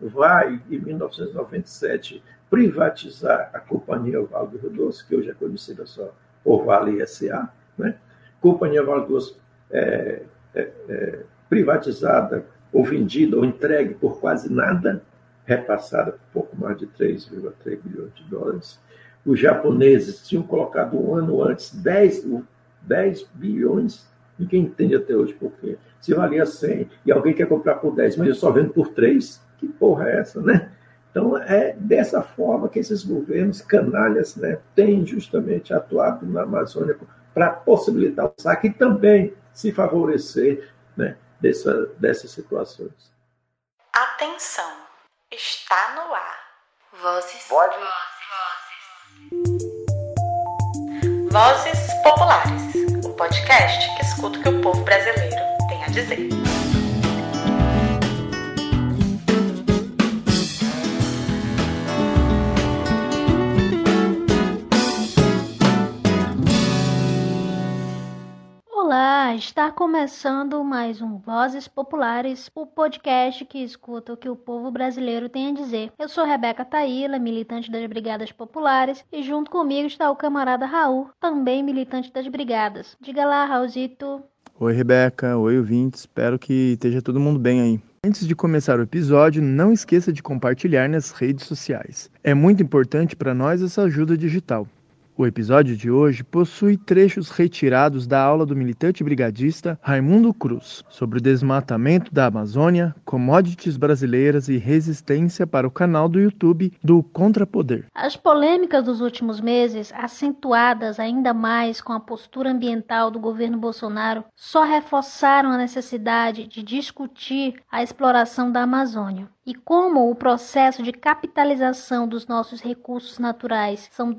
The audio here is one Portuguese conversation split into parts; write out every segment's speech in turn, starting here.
vai, em 1997, privatizar a Companhia Vale do Rio Doce, que hoje é conhecida só por Vale SA, né? Companhia Vale do Doce é, é, é, privatizada ou vendida ou entregue por quase nada, repassada por pouco mais de 3,3 bilhões de dólares. Os japoneses tinham colocado um ano antes 10, 10 bilhões, ninguém entende até hoje por quê. Se valia 100 e alguém quer comprar por 10, mas eu só vendo por 3, que porra é essa, né? Então, é dessa forma que esses governos canalhas né, têm justamente atuado na Amazônia para possibilitar o saque e também se favorecer né, dessa, dessas situações. Atenção, está no ar. Vozes. Vozes. Vozes Populares, o podcast que escuta o que o povo brasileiro tem a dizer. Está começando mais um Vozes Populares, o podcast que escuta o que o povo brasileiro tem a dizer. Eu sou Rebeca Taíla, militante das Brigadas Populares, e junto comigo está o camarada Raul, também militante das Brigadas. Diga lá, Raulzito. Oi, Rebeca. Oi, ouvintes. Espero que esteja todo mundo bem aí. Antes de começar o episódio, não esqueça de compartilhar nas redes sociais. É muito importante para nós essa ajuda digital. O episódio de hoje possui trechos retirados da aula do militante brigadista Raimundo Cruz sobre o desmatamento da Amazônia, commodities brasileiras e resistência para o canal do YouTube do Contrapoder. As polêmicas dos últimos meses, acentuadas ainda mais com a postura ambiental do governo Bolsonaro, só reforçaram a necessidade de discutir a exploração da Amazônia e como o processo de capitalização dos nossos recursos naturais são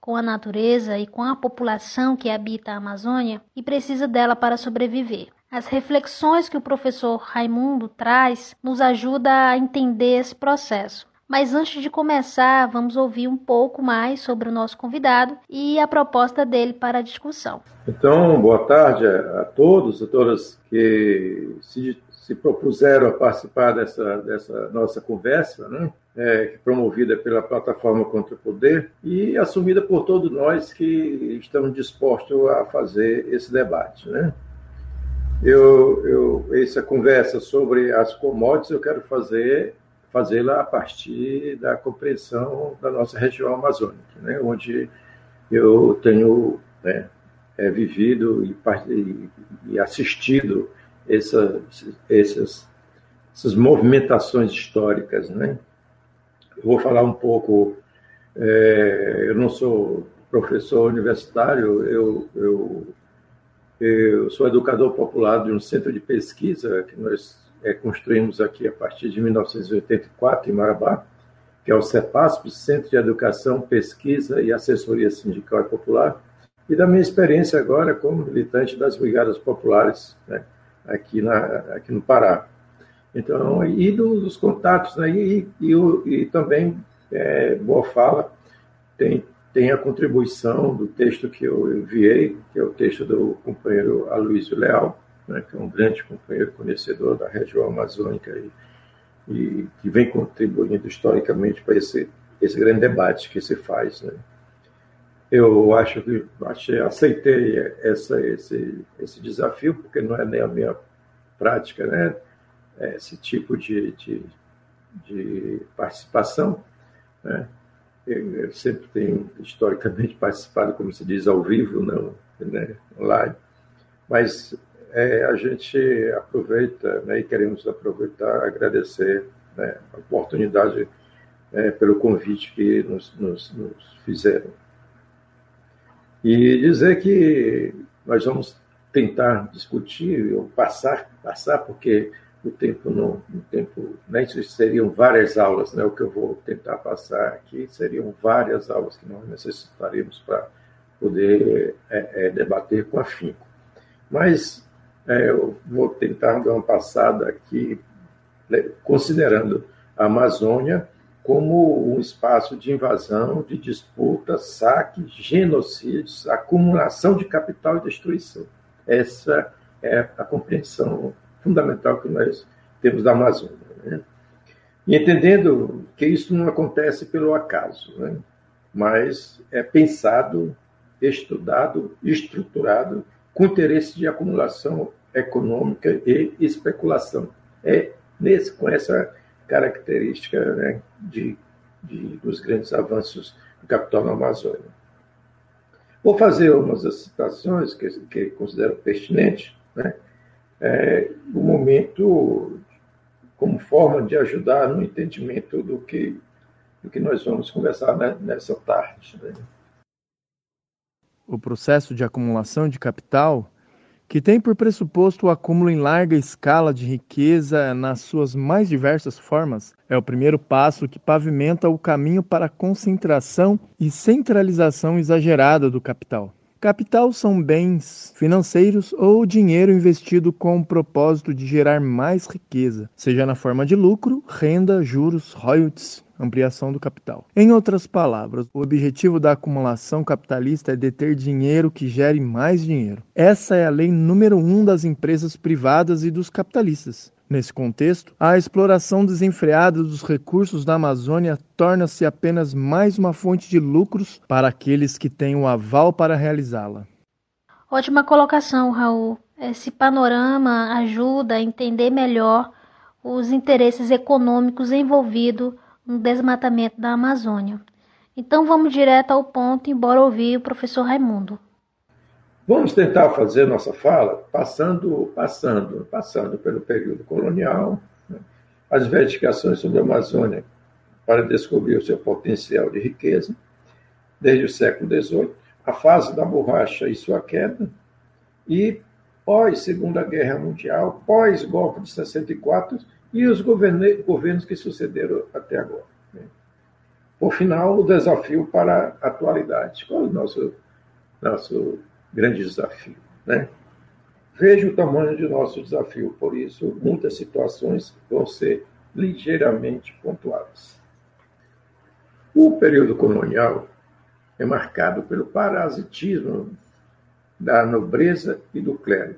com a natureza e com a população que habita a Amazônia e precisa dela para sobreviver. As reflexões que o professor Raimundo traz nos ajuda a entender esse processo. Mas antes de começar, vamos ouvir um pouco mais sobre o nosso convidado e a proposta dele para a discussão. Então, boa tarde a todos, a todas que se se propuseram a participar dessa, dessa nossa conversa, né? É, promovida pela plataforma Contra o Poder e assumida por todos nós que estamos dispostos a fazer esse debate. Né? Eu, eu, essa conversa sobre as commodities eu quero fazer fazê-la a partir da compreensão da nossa região amazônica, né? onde eu tenho né, é, vivido e, e assistido essa, essas, essas movimentações históricas. Né? Eu vou falar um pouco. É, eu não sou professor universitário, eu, eu, eu sou educador popular de um centro de pesquisa que nós é, construímos aqui a partir de 1984 em Marabá, que é o CEPASP, Centro de Educação, Pesquisa e Assessoria Sindical e Popular, e da minha experiência agora como militante das Brigadas Populares, né? Aqui, na, aqui no Pará. Então, e dos contatos, né? e, e, e também, é, Boa Fala tem, tem a contribuição do texto que eu enviei, que é o texto do companheiro Aloysio Leal, né? que é um grande companheiro conhecedor da região amazônica e, e que vem contribuindo historicamente para esse, esse grande debate que se faz. Né? Eu acho que achei, aceitei essa, esse, esse desafio, porque não é nem a minha prática, né? Esse tipo de, de, de participação. Né? Eu sempre tenho, historicamente, participado, como se diz, ao vivo, não né? Mas é, a gente aproveita, né, e queremos aproveitar, agradecer né, a oportunidade é, pelo convite que nos, nos, nos fizeram. E dizer que nós vamos tentar discutir ou passar, passar porque o tempo não, o tempo, né, seriam várias aulas, né? O que eu vou tentar passar aqui seriam várias aulas que nós necessitaríamos para poder é, é, debater com afinco. Mas é, eu vou tentar dar uma passada aqui, né, considerando a Amazônia como um espaço de invasão, de disputa, saque, genocídios, acumulação de capital e destruição. Essa é a compreensão fundamental que nós temos da Amazônia. Né? E entendendo que isso não acontece pelo acaso, né? mas é pensado, estudado, estruturado com interesse de acumulação econômica e especulação. É nesse, com essa característica né, de, de, dos grandes avanços do capital na Amazônia. Vou fazer umas citações que, que considero pertinentes, né? É, no momento como forma de ajudar no entendimento do que, do que nós vamos conversar né, nessa tarde. Né? O processo de acumulação de capital que tem por pressuposto o acúmulo em larga escala de riqueza nas suas mais diversas formas, é o primeiro passo que pavimenta o caminho para a concentração e centralização exagerada do capital. Capital são bens financeiros ou dinheiro investido com o propósito de gerar mais riqueza, seja na forma de lucro, renda, juros, royalties, ampliação do capital. Em outras palavras, o objetivo da acumulação capitalista é deter dinheiro que gere mais dinheiro. Essa é a lei número um das empresas privadas e dos capitalistas. Nesse contexto, a exploração desenfreada dos recursos da Amazônia torna-se apenas mais uma fonte de lucros para aqueles que têm o aval para realizá-la. Ótima colocação, Raul. Esse panorama ajuda a entender melhor os interesses econômicos envolvidos no desmatamento da Amazônia. Então vamos direto ao ponto, embora ouvir o professor Raimundo. Vamos tentar fazer nossa fala passando, passando, passando pelo período colonial, né? as investigações sobre a Amazônia para descobrir o seu potencial de riqueza, desde o século XVIII, a fase da borracha e sua queda, e pós Segunda Guerra Mundial, pós golpe de 64 e os governos que sucederam até agora. Né? Por final, o desafio para a atualidade. Qual é o nosso, nosso grande desafio? Né? Veja o tamanho do nosso desafio, por isso, muitas situações vão ser ligeiramente pontuadas. O período colonial é marcado pelo parasitismo da nobreza e do clero,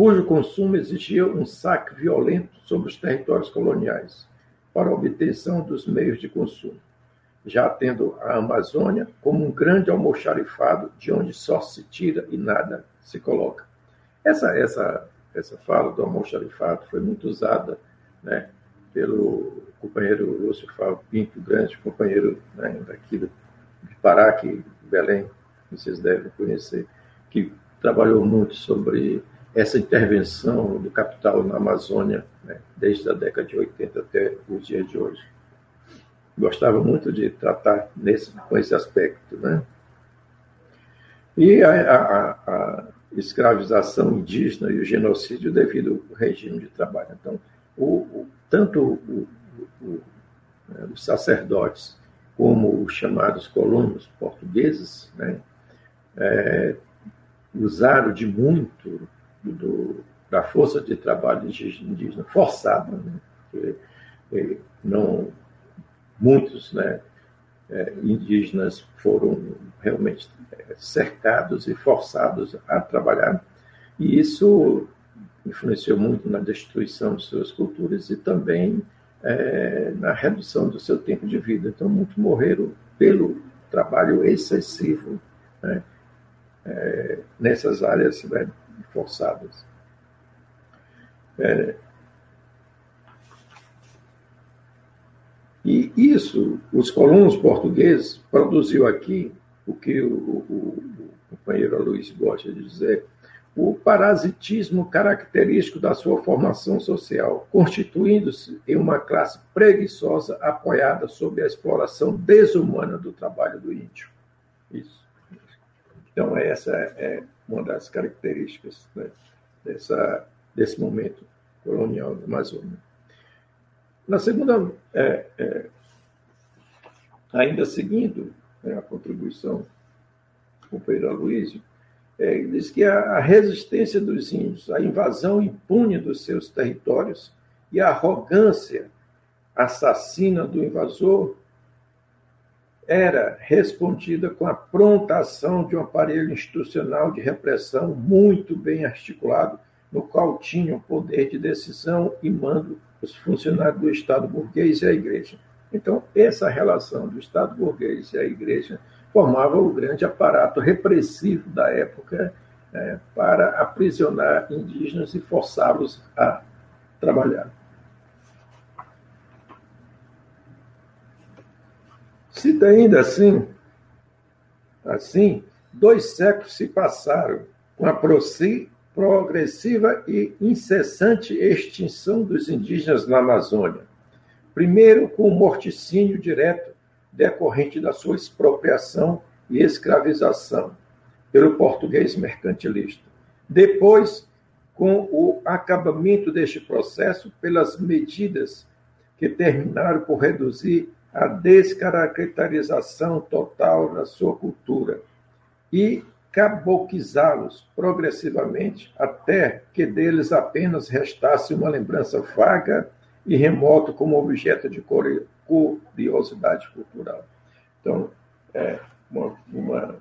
cujo consumo exigia um saque violento sobre os territórios coloniais para a obtenção dos meios de consumo, já tendo a Amazônia como um grande almoxarifado de onde só se tira e nada se coloca. Essa, essa, essa fala do almoxarifado foi muito usada né, pelo companheiro Lúcio Fábio Pinto, grande companheiro né, daqui de Pará, que Belém, vocês devem conhecer, que trabalhou muito sobre essa intervenção do capital na Amazônia, né, desde a década de 80 até os dias de hoje. Gostava muito de tratar nesse, com esse aspecto. Né? E a, a, a escravização indígena e o genocídio devido ao regime de trabalho. Então, o, o, tanto o, né, os sacerdotes como os chamados colonos portugueses né, é, usaram de muito do, da força de trabalho indígena forçada, né? Porque, não muitos né, é, indígenas foram realmente é, cercados e forçados a trabalhar, e isso influenciou muito na destruição de suas culturas e também é, na redução do seu tempo de vida. Então, muitos morreram pelo trabalho excessivo né, é, nessas áreas né, forçadas. É, e isso, os colonos portugueses produziu aqui o que o, o, o companheiro Luiz gosta de dizer, o parasitismo característico da sua formação social, constituindo-se em uma classe preguiçosa apoiada sob a exploração desumana do trabalho do índio. Isso. Então, essa é uma das características né, dessa, desse momento colonial da Amazônia. Na segunda, é, é, ainda seguindo né, a contribuição do companheiro Aloysio, é, diz que a, a resistência dos índios, a invasão impune dos seus territórios e a arrogância assassina do invasor era respondida com a pronta ação de um aparelho institucional de repressão muito bem articulado, no qual tinham poder de decisão e mando os funcionários do Estado burguês e a igreja. Então, essa relação do Estado burguês e a igreja formava o grande aparato repressivo da época é, para aprisionar indígenas e forçá-los a trabalhar. Se ainda assim, assim, dois séculos se passaram com a progressiva e incessante extinção dos indígenas na Amazônia. Primeiro, com o morticínio direto decorrente da sua expropriação e escravização pelo português mercantilista. Depois, com o acabamento deste processo pelas medidas que terminaram por reduzir a descaracterização total da sua cultura e caboquizá-los progressivamente até que deles apenas restasse uma lembrança vaga e remota como objeto de curiosidade cultural. Então, é uma, uma,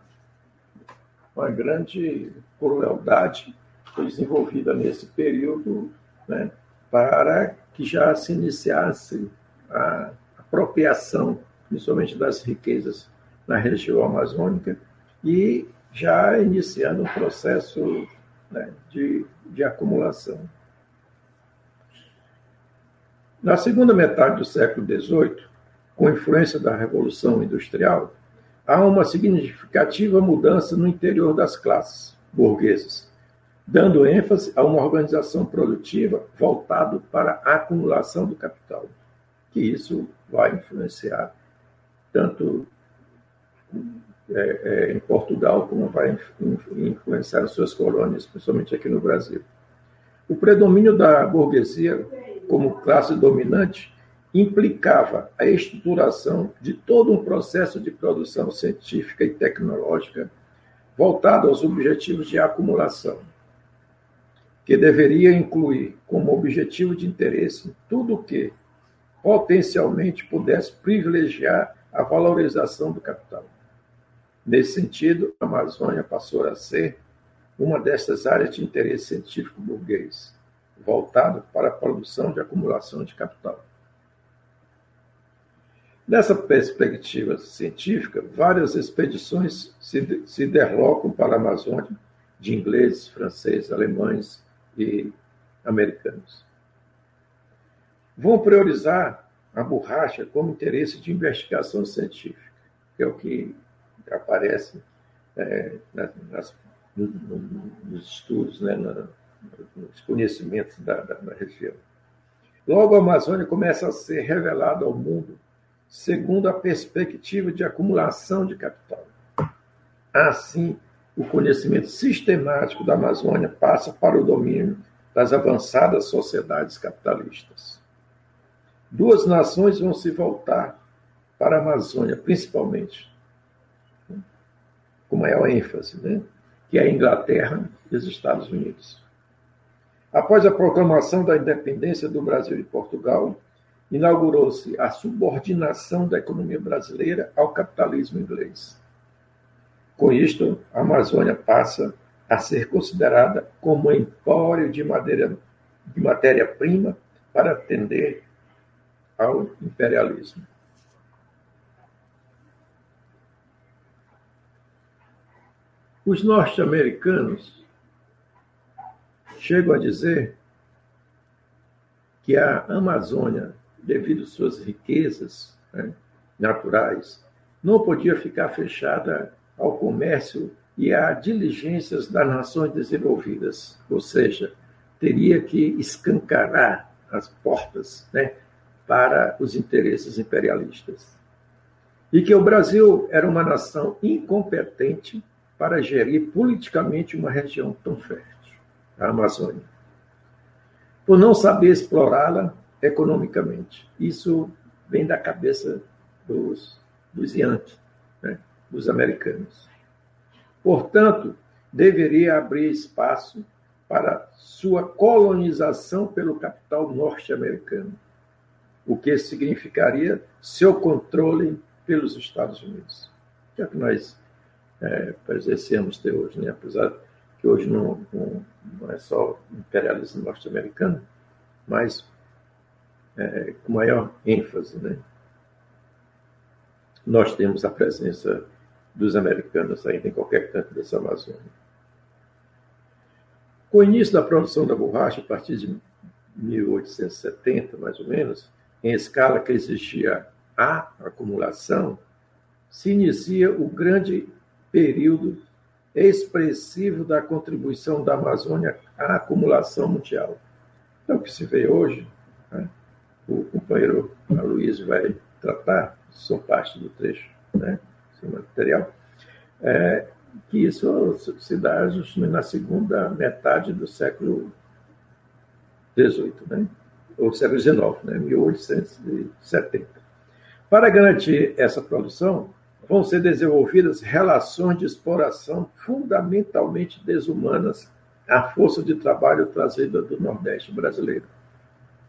uma grande crueldade foi desenvolvida nesse período né, para que já se iniciasse a apropriação, principalmente das riquezas na região amazônica, e já iniciando um processo né, de, de acumulação. Na segunda metade do século XVIII, com influência da Revolução Industrial, há uma significativa mudança no interior das classes burguesas, dando ênfase a uma organização produtiva voltada para a acumulação do capital, que isso vai influenciar tanto é, é, em Portugal como vai influenciar as suas colônias, principalmente aqui no Brasil. O predomínio da burguesia como classe dominante implicava a estruturação de todo um processo de produção científica e tecnológica voltado aos objetivos de acumulação, que deveria incluir como objetivo de interesse tudo o que potencialmente pudesse privilegiar a valorização do capital. Nesse sentido, a Amazônia passou a ser uma dessas áreas de interesse científico burguês, voltado para a produção de acumulação de capital. Nessa perspectiva científica, várias expedições se, se deslocam para a Amazônia, de ingleses, franceses, alemães e americanos. Vão priorizar a borracha como interesse de investigação científica, que é o que aparece é, nas, nos estudos, né, nos conhecimentos da, da, da região. Logo, a Amazônia começa a ser revelada ao mundo segundo a perspectiva de acumulação de capital. Assim, o conhecimento sistemático da Amazônia passa para o domínio das avançadas sociedades capitalistas. Duas nações vão se voltar para a Amazônia, principalmente, com maior ênfase, né? que é a Inglaterra e os Estados Unidos. Após a proclamação da independência do Brasil e Portugal, inaugurou-se a subordinação da economia brasileira ao capitalismo inglês. Com isto, a Amazônia passa a ser considerada como um empório de, matéria-prima para atender ao imperialismo. Os norte-americanos chegam a dizer que a Amazônia devido às suas riquezas né, naturais, não podia ficar fechada ao comércio e a diligências das nações desenvolvidas, ou seja, teria que escancarar as portas né, para os interesses imperialistas. E que o Brasil era uma nação incompetente para gerir politicamente uma região tão fértil, a Amazônia. Por não saber explorá-la, economicamente. Isso vem da cabeça dos, dos Yankees, né? dos americanos. Portanto, deveria abrir espaço para sua colonização pelo capital norte-americano, o que significaria seu controle pelos Estados Unidos. Que é que nós é, exercemos de hoje, né? apesar que hoje não, não, não é só imperialismo norte-americano, mas é, com maior ênfase. Né? Nós temos a presença dos americanos ainda em qualquer canto dessa Amazônia. Com o início da produção da borracha, a partir de 1870, mais ou menos, em escala que exigia a acumulação, se inicia o grande período expressivo da contribuição da Amazônia à acumulação mundial. Então, o que se vê hoje, né, o companheiro Luiz vai tratar, são parte do trecho, né, material, é, que isso se dá justamente na segunda metade do século XVIII, né, ou século XIX, né, 1870. Para garantir essa produção, vão ser desenvolvidas relações de exploração fundamentalmente desumanas à força de trabalho trazida do Nordeste brasileiro.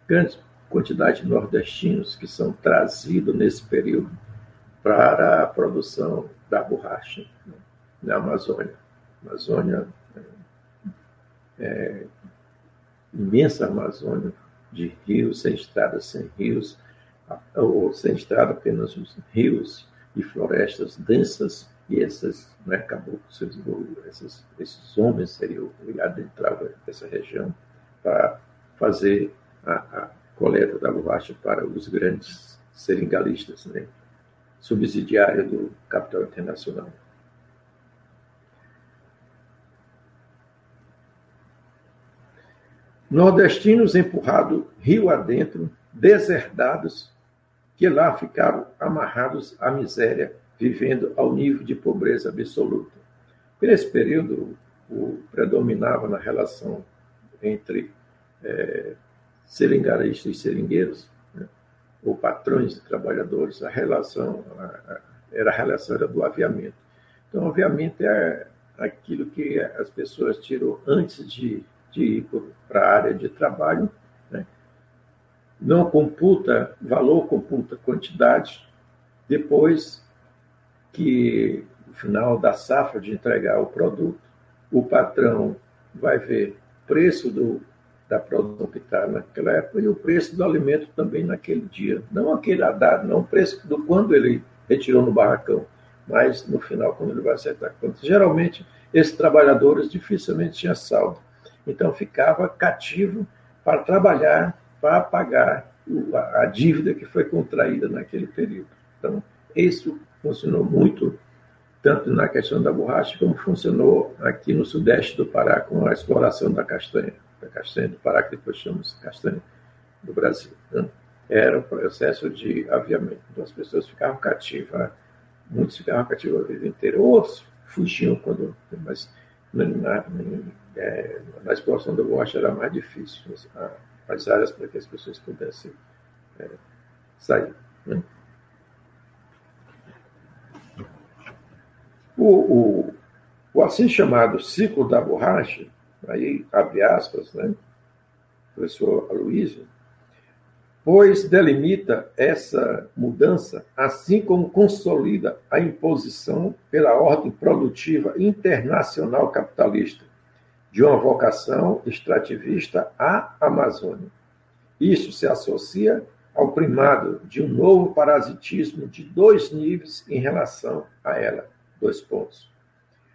Grande quantidade de nordestinos que são trazidos nesse período para a produção da borracha né, na Amazônia. Amazônia, é, imensa Amazônia, de rios, sem estradas, sem rios, ou sem estrada, apenas os rios e florestas densas, e essas né, caboclos, esses, esses homens seriam obrigados a entrar nessa região para fazer a, a, coleta da borracha para os grandes seringalistas, né, subsidiária do capital internacional. Nordestinos empurrados rio adentro, deserdados, que lá ficaram amarrados à miséria, vivendo ao nível de pobreza absoluta. Nesse período, o, predominava na relação entre é, seringaristas e seringueiros, né, ou patrões e trabalhadores, a relação a, a, era a relação era do aviamento. Então, aviamento é aquilo que as pessoas tiram antes de, de ir para a área de trabalho não computa valor, computa quantidade. Depois que no final da safra de entregar o produto, o patrão vai ver preço do, da produção que está naquela época e o preço do alimento também naquele dia. Não aquele dado, não o preço do quando ele retirou no barracão, mas no final, quando ele vai acertar a conta. Geralmente, esses trabalhadores dificilmente tinham saldo. Então, ficava cativo para trabalhar para pagar a dívida que foi contraída naquele período. Então, isso funcionou muito, tanto na questão da borracha, como funcionou aqui no sudeste do Pará com a exploração da castanha, da castanha do Pará, que depois chamamos castanha do Brasil. Né? Era um processo de aviamento. Então, as pessoas ficavam cativas, muitos ficavam cativos a vida inteira, outros fugiam quando. Mas na, é, na exploração da borracha era mais difícil. A, as áreas para que as pessoas pudessem é, sair. Né? O, o, o, assim chamado ciclo da borracha, aí abre aspas, né? professor Aloysio, pois delimita essa mudança, assim como consolida a imposição pela ordem produtiva internacional capitalista de uma vocação extrativista à Amazônia. Isso se associa ao primado de um novo parasitismo de dois níveis em relação a ela. Dois pontos.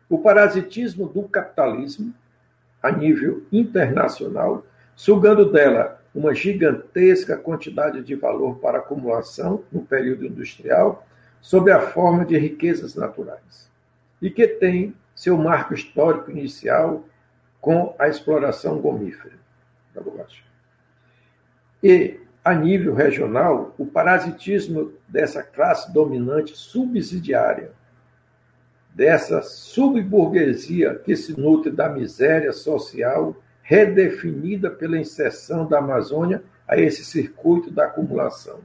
O parasitismo do capitalismo, a nível internacional, sugando dela uma gigantesca quantidade de valor para acumulação no período industrial, sob a forma de riquezas naturais, e que tem seu marco histórico inicial com a exploração gomífera da borracha. E, a nível regional, o parasitismo dessa classe dominante subsidiária, dessa subburguesia que se nutre da miséria social redefinida pela inserção da Amazônia a esse circuito da acumulação.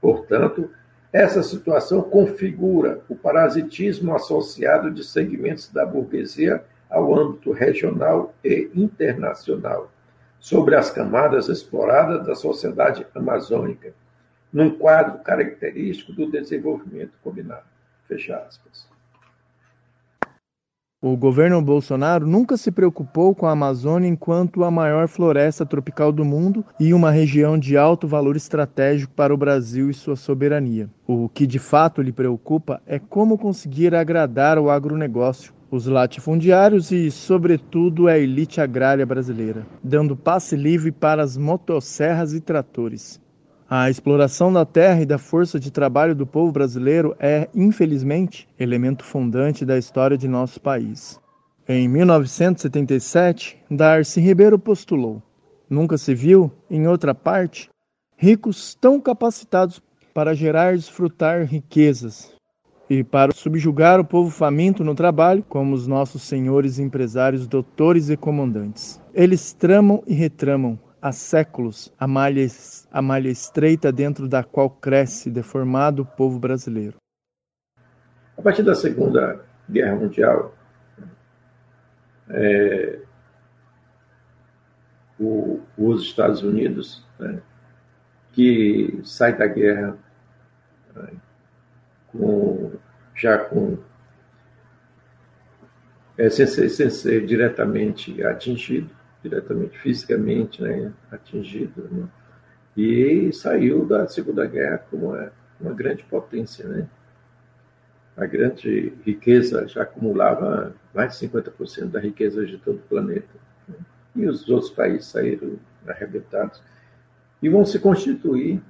Portanto, essa situação configura o parasitismo associado de segmentos da burguesia ao âmbito regional e internacional, sobre as camadas exploradas da sociedade amazônica, num quadro característico do desenvolvimento combinado. Fecha aspas. O governo Bolsonaro nunca se preocupou com a Amazônia enquanto a maior floresta tropical do mundo e uma região de alto valor estratégico para o Brasil e sua soberania. O que de fato lhe preocupa é como conseguir agradar o agronegócio, os latifundiários e, sobretudo, a elite agrária brasileira, dando passe livre para as motosserras e tratores. A exploração da terra e da força de trabalho do povo brasileiro é, infelizmente, elemento fundante da história de nosso país. Em 1977, Darcy Ribeiro postulou: Nunca se viu, em outra parte, ricos tão capacitados para gerar e desfrutar riquezas e para subjugar o povo faminto no trabalho, como os nossos senhores empresários, doutores e comandantes. Eles tramam e retramam, há séculos a malha, a malha estreita dentro da qual cresce deformado o povo brasileiro. A partir da Segunda Guerra Mundial, é, o, os Estados Unidos, né, que sai da guerra né, com, já com é, sem, ser, sem ser diretamente atingido, diretamente fisicamente né, atingido, né? e saiu da Segunda Guerra como uma, uma grande potência. Né? A grande riqueza já acumulava mais de 50% da riqueza de todo o planeta. Né? E os outros países saíram arrebentados. E vão se constituir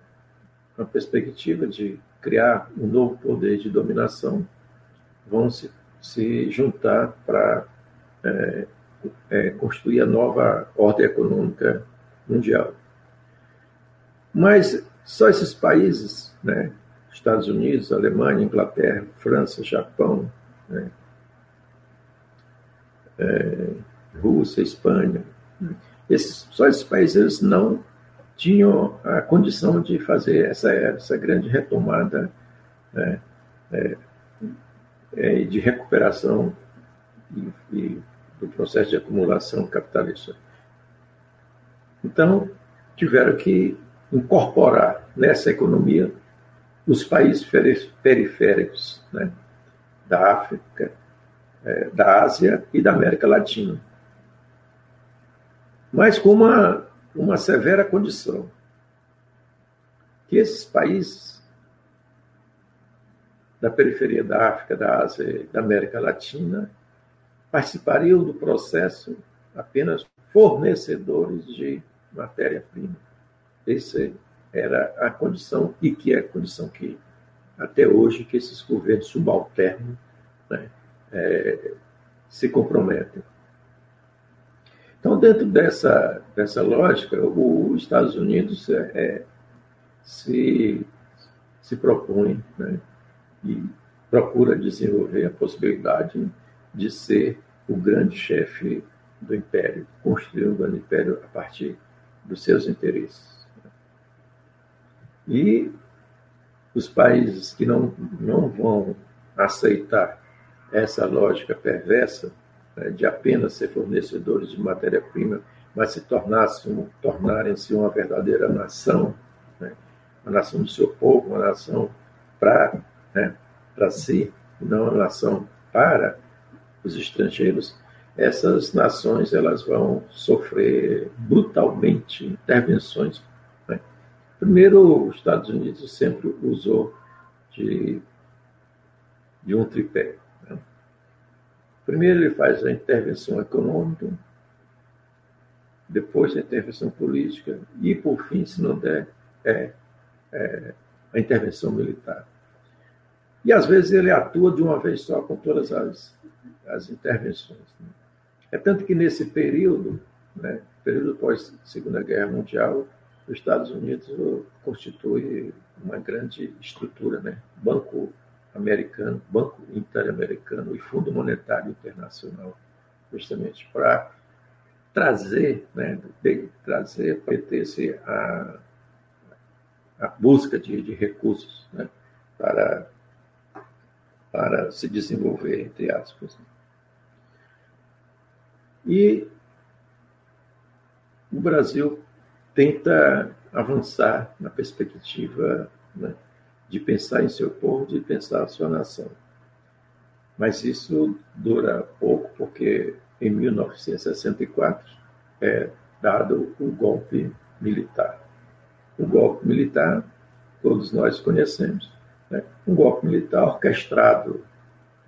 uma perspectiva de criar um novo poder de dominação, vão se, se juntar para é, é, construir a nova ordem econômica mundial. Mas só esses países, né, Estados Unidos, Alemanha, Inglaterra, França, Japão, né, é, Rússia, Espanha, esses, só esses países não tinham a condição de fazer essa, essa grande retomada né, é, é, de recuperação e, e do processo de acumulação capitalista. Então, tiveram que incorporar nessa economia os países periféricos né, da África, é, da Ásia e da América Latina. Mas com uma, uma severa condição: que esses países da periferia da África, da Ásia e da América Latina participariam do processo apenas fornecedores de matéria-prima. Essa era a condição, e que é a condição que, até hoje, que esses governos subalternos né, é, se comprometem. Então, dentro dessa, dessa lógica, os Estados Unidos é, é, se, se propõe né, e procura desenvolver a possibilidade de ser o grande chefe do império, construir um grande império a partir dos seus interesses. E os países que não, não vão aceitar essa lógica perversa de apenas ser fornecedores de matéria-prima, mas se tornarem-se uma verdadeira nação, né, uma nação do seu povo, uma nação para né, si, não uma nação para os estrangeiros, essas nações elas vão sofrer brutalmente intervenções. Né? Primeiro, os Estados Unidos sempre usou de, de um tripé. Primeiro, ele faz a intervenção econômica, depois a intervenção política e, por fim, se não der, é, é a intervenção militar. E às vezes ele atua de uma vez só com todas as as intervenções. Né? É tanto que nesse período, né, período pós Segunda Guerra Mundial, os Estados Unidos constitui uma grande estrutura, né, Banco Americano, Banco Interamericano e Fundo Monetário Internacional, justamente para trazer, né, de, trazer, pertencer a, a busca de, de recursos né, para, para se desenvolver, entre aspas. E o Brasil tenta avançar na perspectiva né, de pensar em seu povo, de pensar a sua nação. Mas isso dura pouco, porque em 1964 é dado o golpe militar. O golpe militar, todos nós conhecemos, né? um golpe militar orquestrado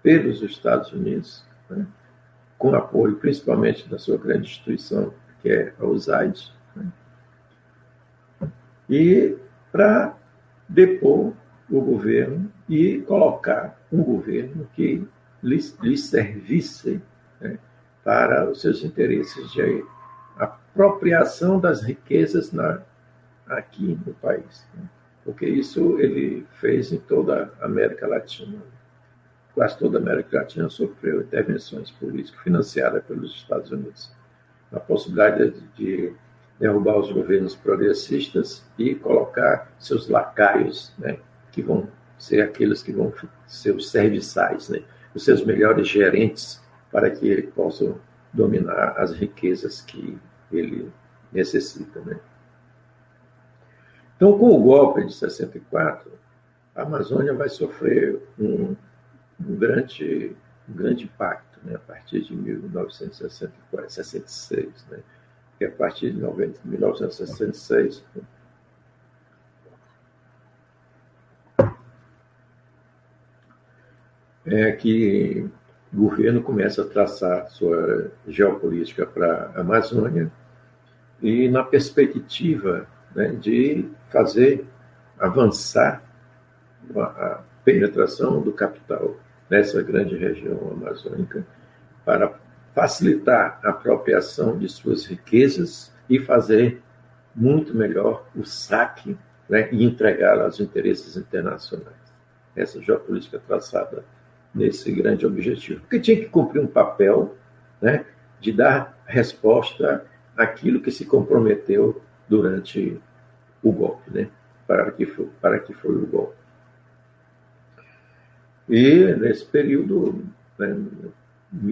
pelos Estados Unidos, né? com apoio principalmente da sua grande instituição, que é a USAID, né? e para depor o governo e colocar um governo que lhe, lhe servisse né, para os seus interesses de apropriação das riquezas na, aqui no país. Né? Porque isso ele fez em toda a América Latina. Quase toda a América Latina sofreu intervenções políticas financiadas pelos Estados Unidos. A possibilidade de, de derrubar os governos progressistas e colocar seus lacaios, né, que vão ser aqueles que vão ser os serviçais, né, os seus melhores gerentes, para que ele possa dominar as riquezas que ele necessita. Né. Então, com o golpe de 64, a Amazônia vai sofrer um, um grande, um grande impacto né, a partir de 1966. Né que a partir de 90, 1966 é que o governo começa a traçar sua geopolítica para a Amazônia e na perspectiva né, de fazer avançar a penetração do capital nessa grande região amazônica para facilitar a apropriação de suas riquezas e fazer muito melhor o saque né, e entregar aos interesses internacionais. Essa geopolítica traçada nesse grande objetivo. Porque tinha que cumprir um papel né, de dar resposta àquilo que se comprometeu durante o golpe, né, para, que foi, para que foi o golpe. E nesse período, né,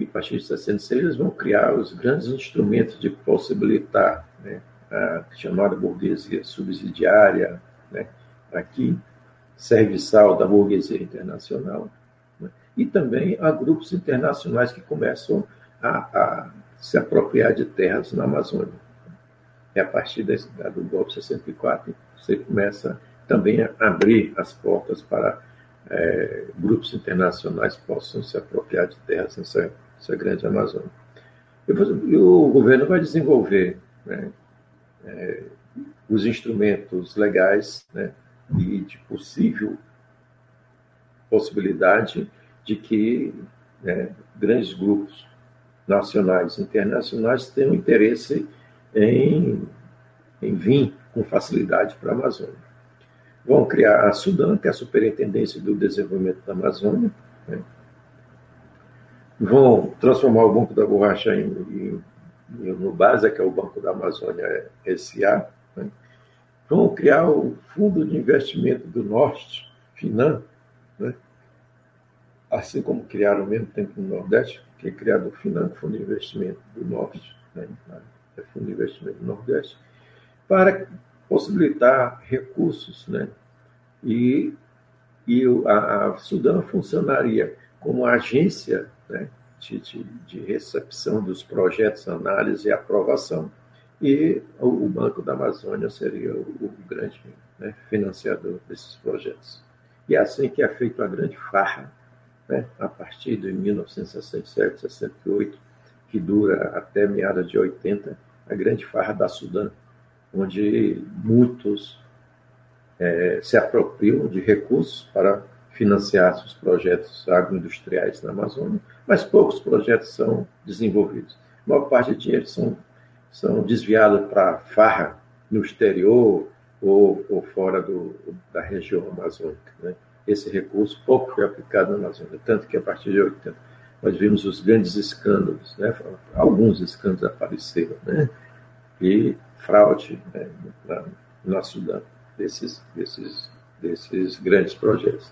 a partir de 66, eles vão criar os grandes instrumentos de possibilitar né, a chamada burguesia subsidiária, né, aqui, serviçal da burguesia internacional, e também a grupos internacionais que começam a, a, se apropriar de terras na Amazônia. É a partir desse, do golpe 64 você começa também a abrir as portas para é, grupos internacionais possam se apropriar de terras nessa, nessa grande Amazônia. E, o governo vai desenvolver né, é, os instrumentos legais né, e de possível possibilidade de que né, grandes grupos nacionais e internacionais tenham interesse em, em vir com facilidade para a Amazônia vão criar a Sudã, que é a Superintendência do Desenvolvimento da Amazônia, né? vão transformar o Banco da Borracha em, em, no BASA, que é o Banco da Amazônia SA, né? vão criar o Fundo de Investimento do Norte, FINAM, né? Assim como criaram ao mesmo tempo no Nordeste, que é criado o FINAM, Fundo de Investimento do Norte, né? é Fundo de Investimento do Nordeste, para possibilitar recursos, né? E, e a, a Sudã funcionaria como agência né, de, de, de, recepção dos projetos, análise e aprovação, e o, Banco da Amazônia seria o, o grande né, financiador desses projetos. E é assim que é feita a grande farra, né, a partir de 1967, 68, que dura até meados de 80, a grande farra da Sudã, onde muitos é, se apropriam de recursos para financiar seus projetos agroindustriais na Amazônia, mas poucos projetos são desenvolvidos. A maior parte de dinheiro são, são desviados para farra no exterior ou, ou fora do, da região amazônica. Né? Esse recurso pouco foi aplicado na Amazônia, tanto que a partir de 80 nós vimos os grandes escândalos, né? alguns escândalos apareceram, né? e fraude né, na, na Sudão, desses, desses, desses grandes projetos.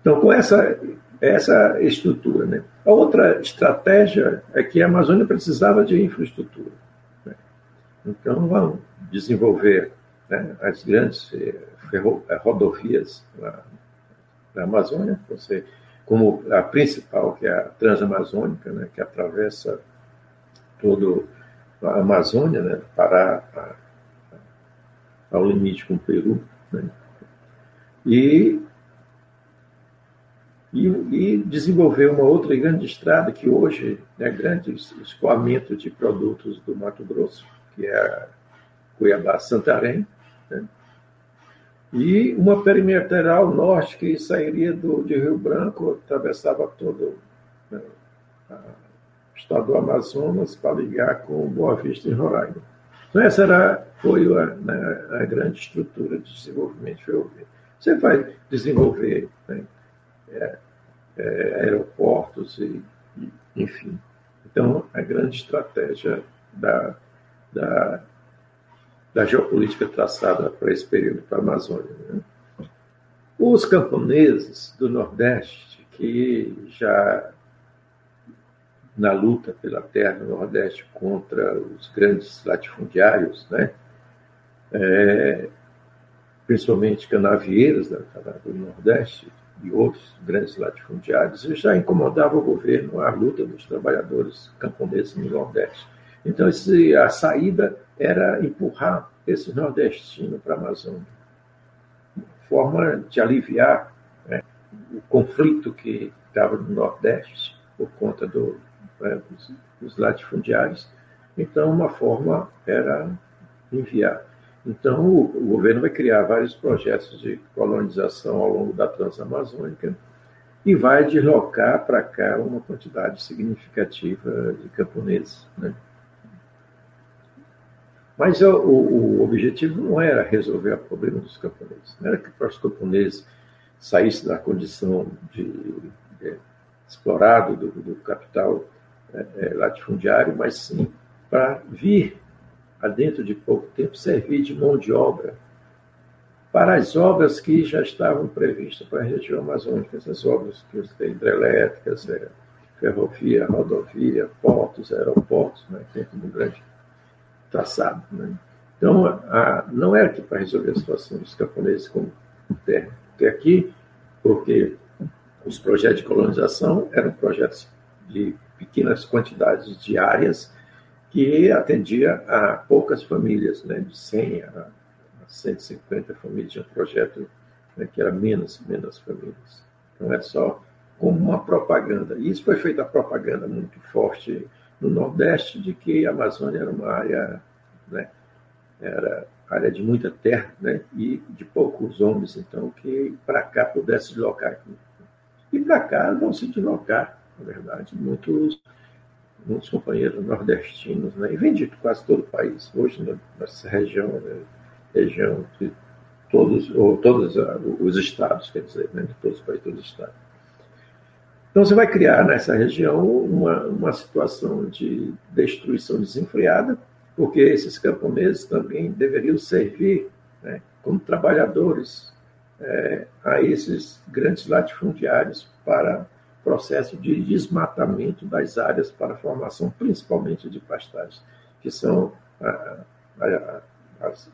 Então, com essa, essa estrutura. Né? A outra estratégia é que a Amazônia precisava de infraestrutura. Né? Então, vamos desenvolver né, as grandes eh, ferro, eh, rodovias na Amazônia. Você como a principal, que é a Transamazônica, né, que atravessa todo a Amazônia, né, Pará ao limite com o Peru. Né, e, e, e, desenvolver uma outra grande estrada que hoje é grande escoamento de produtos do Mato Grosso, que é a Cuiabá-Santarém, né, e uma perimetral norte que sairia do, de Rio Branco, atravessava todo né, o estado do Amazonas para ligar com Boa Vista em Roraima. Então, essa era, foi a, né, a grande estrutura de desenvolvimento ferroviário. Você vai desenvolver né, é, é, aeroportos, e, e, enfim. Então, a grande estratégia da, da da geopolítica traçada para esse período para a Amazônia. Né? Os camponeses do Nordeste, que já na luta pela terra no Nordeste contra os grandes latifundiários, né? É, principalmente canavieiros da, do Nordeste e outros grandes latifundiários, já incomodava o governo a luta dos trabalhadores camponeses no Nordeste. Então, esse, a saída era empurrar esse nordestino para a Amazônia. Forma de aliviar né, o conflito que estava no Nordeste por conta do, né, dos, dos latifundiários. Então, uma forma era enviar. Então, o, o, governo vai criar vários projetos de colonização ao longo da Transamazônica e vai deslocar para cá uma quantidade significativa de camponeses. Né? Mas o, o, objetivo não era resolver o problema dos camponeses, não era que os camponeses saíssem da condição de, de explorado do, do capital é, é, latifundiário, mas sim para vir, a dentro de pouco tempo, servir de mão de obra para as obras que já estavam previstas para a região amazônica, essas obras que hidrelétricas, é, ferrovia, rodovia, portos, aeroportos, né, dentro do grande traçado. Né? Então, a, não era aqui para resolver a situação dos camponeses com terra, porque aqui, porque os projetos de colonização eram projetos de pequenas quantidades de áreas que atendia a poucas famílias, né, de 100 a 150 famílias, tinha um projeto né, que era menos, menos famílias. Então, é só como uma propaganda. Isso foi feita a propaganda muito forte no Nordeste de que a Amazônia era uma área, né, era área de muita terra né, e de poucos homens, então, que para cá pudesse deslocar. E para cá vão se deslocar, na verdade, muitos, muitos companheiros nordestinos, né, e vem de quase todo o país. Hoje, nessa região, né, região de todos, ou todos os estados, quer dizer, né, de todos os países, todos os estados. Então, você vai criar nessa região uma, uma situação de destruição desenfreada, porque esses camponeses também deveriam servir né, como trabalhadores é, a esses grandes latifundiários para processo de desmatamento das áreas para formação principalmente de pastagens, que são a, a, as,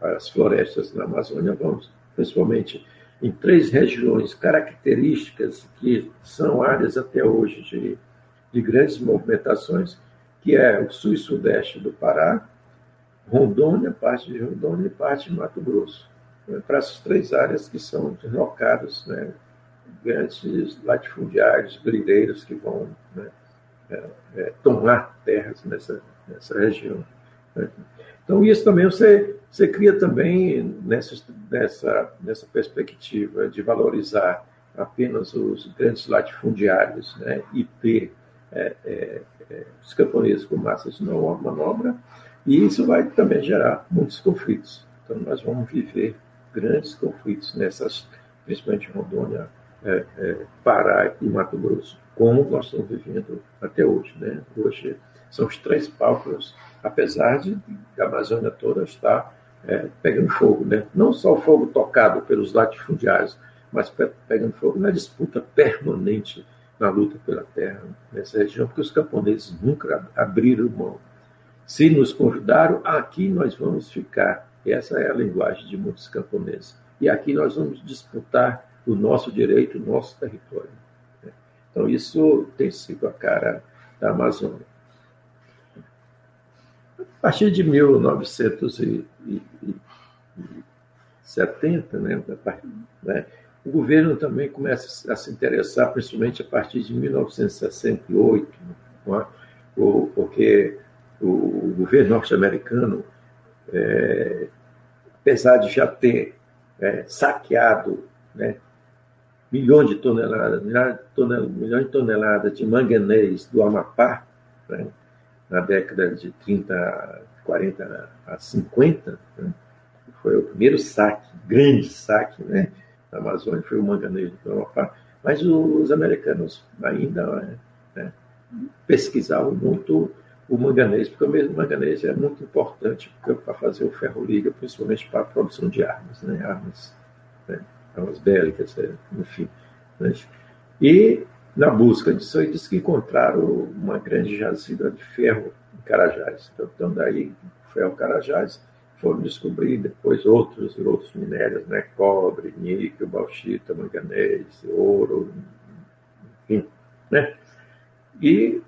as florestas na Amazônia, vamos, principalmente em três regiões características que são áreas até hoje de, de grandes movimentações, que é o sul e sudeste do Pará, Rondônia, parte de Rondônia e parte de Mato Grosso. Né, para essas três áreas que são deslocados, né, grandes latifundiários, grileiros que vão né, é, é, tomar terras nessa, nessa região. Então, isso também você, você cria também nessa, nessa, nessa perspectiva de valorizar apenas os grandes latifundiários né, e ter é, é, os camponeses com massas de manobra, e isso vai também gerar muitos conflitos. Então, nós vamos viver grandes conflitos nessas, principalmente Rondônia, é, é, Pará e Mato Grosso, como nós estamos vivendo até hoje. Né? Hoje são os três palcos apesar de a Amazônia toda estar é, pegando fogo. Né? Não só o fogo tocado pelos latifundiários, mas pegando fogo na disputa permanente na luta pela terra nessa região, porque os camponeses nunca abriram mão. Se nos convidaram, aqui nós vamos ficar. Essa é a linguagem de muitos camponeses. E aqui nós vamos disputar o nosso direito, o nosso território. Então, isso tem sido a cara da Amazônia. A partir de 1970, né, né, o governo também começa a se interessar, principalmente a partir de 1968, né, porque o governo norte-americano, é, apesar de já ter é, saqueado né, milhões de toneladas, milhões de toneladas de manganês do Amapá, né, na década de 30, 40 a 50, né, foi o primeiro saque, grande saque, né, da Amazônia, foi o manganês do Amapá, mas os americanos ainda né, pesquisavam muito o manganês, porque o mesmo manganês é muito importante para fazer o ferro-liga, principalmente para a produção de armas, né? armas, né? Armas bélicas, é, enfim. Né? E, na busca disso, aí que encontraram uma grande jazida de ferro em Carajás. Então, então daí, ferro Carajás, foram descobrir depois outros outros minérios, né? cobre, níquel, bauxita, manganês, ouro, enfim. Né? E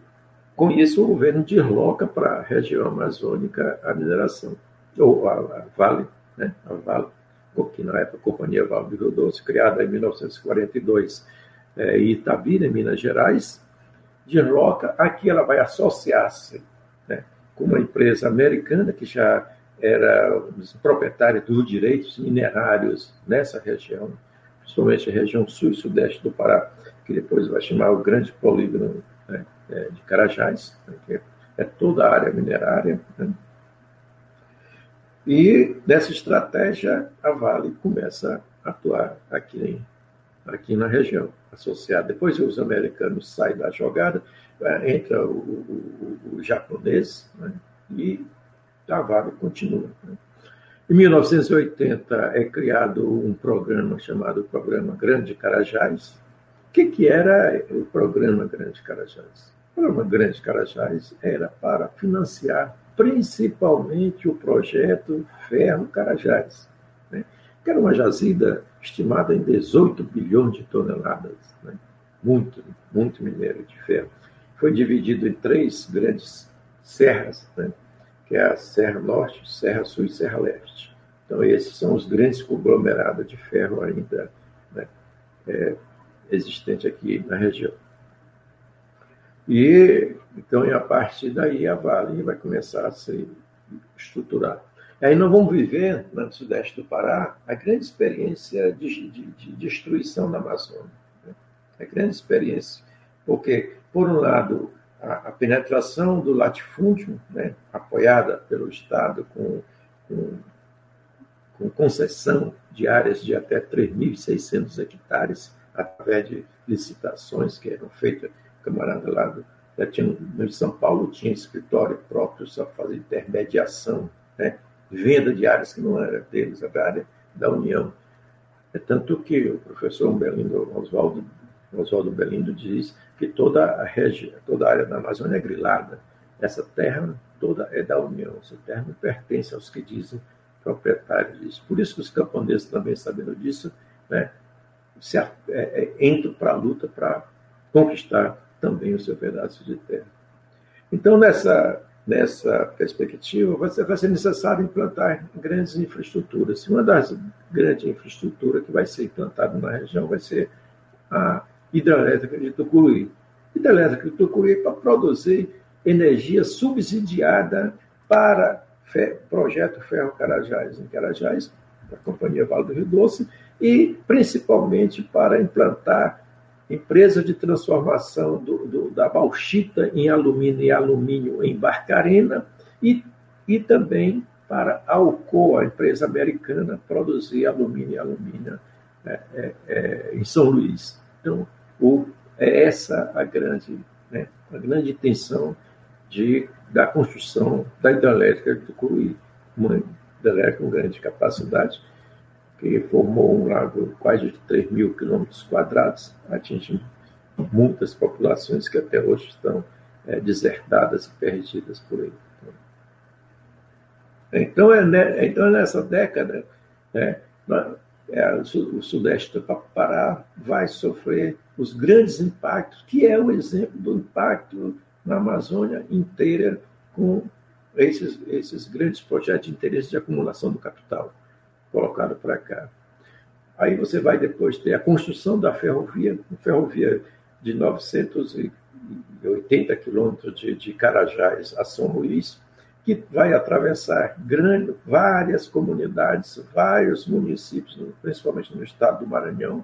com isso, o governo desloca para a região amazônica a mineração, ou a, a Vale, né? a Vale, que na época Companhia Vale do Rio Doce, criada em 1942 é, em Itabira, Minas Gerais, desloca, aqui ela vai associar-se né, com uma empresa americana que já era proprietária dos direitos minerários nessa região, principalmente a região sul e sudeste do Pará, que depois vai chamar o Grande Polígono né, é, de Carajás, né, que é toda a área minerária. Né? E nessa estratégia, a Vale começa a atuar aqui, aqui na região, associada. Depois os americanos saem da jogada, é, entra o, o, o japonês né? e a Vale continua. Né? Em 1980 é criado um programa chamado Programa Grande Carajás, o que, que era o programa Grande Carajás? O programa Grande Carajás era para financiar principalmente o projeto Ferro Carajás, né? que era uma jazida estimada em 18 bilhões de toneladas, né? muito, muito minério de ferro. Foi dividido em três grandes serras, né? que é a Serra Norte, Serra Sul e Serra Leste. Então, esses são os grandes conglomerados de ferro ainda né? é, existente aqui na região. E então, a partir daí, a Vale vai começar a se estruturar. Aí nós vamos viver, no sudeste do Pará, a grande experiência de, de, de destruição da Amazônia. Né? A grande experiência. Porque, por um lado, a, a penetração do latifúndio, né, apoiada pelo Estado com, com, com concessão de áreas de até 3.600 hectares, através de licitações que eram feitas, camarada lá já tinha, no São Paulo tinha escritório próprio só para fazer intermediação, né? venda de áreas que não era deles, a área da União. É tanto que o professor Belindo Oswaldo, Oswaldo Belindo diz que toda a região, toda a área da Amazônia é grilada. Essa terra toda é da União, essa terra não pertence aos que dizem proprietários disso. Por isso que os camponeses também sabendo disso, né, se, é, é, entram para a luta para conquistar também o seu pedaço de terra. Então, nessa, nessa perspectiva, vai ser, vai ser necessário implantar grandes infraestruturas. Uma das grandes infraestruturas que vai ser implantada na região vai ser a hidrelétrica de Tucuruí. Hidrelétrica de Tucuruí para produzir energia subsidiada para o projeto Ferro Carajás em Carajás, da Companhia Vale do Rio Doce, e principalmente para implantar empresa de transformação do, do, da bauxita em alumínio e alumínio em Barcarena e, e também para a Alcoa, a empresa americana, produzir alumínio e alumínio é, é, é, em São Luís. Então, o, é essa a grande, né, a grande intenção de, da construção da hidrelétrica do Tucuruí, uma hidrelétrica com grande capacidade, que formou um lago quase de 3 mil quilômetros quadrados, atingindo muitas populações que até hoje estão é, desertadas e perdidas por aí. Então, é, então é nessa década, né, é, o sudeste do Pará vai sofrer os grandes impactos, que é o exemplo do impacto na Amazônia inteira com esses, esses grandes projetos de interesse de acumulação do capital colocado para cá. Aí você vai depois ter a construção da ferrovia, ferrovia de 980 quilômetros de, de Carajás a São Luís, que vai atravessar grande, várias comunidades, vários municípios, principalmente no estado do Maranhão,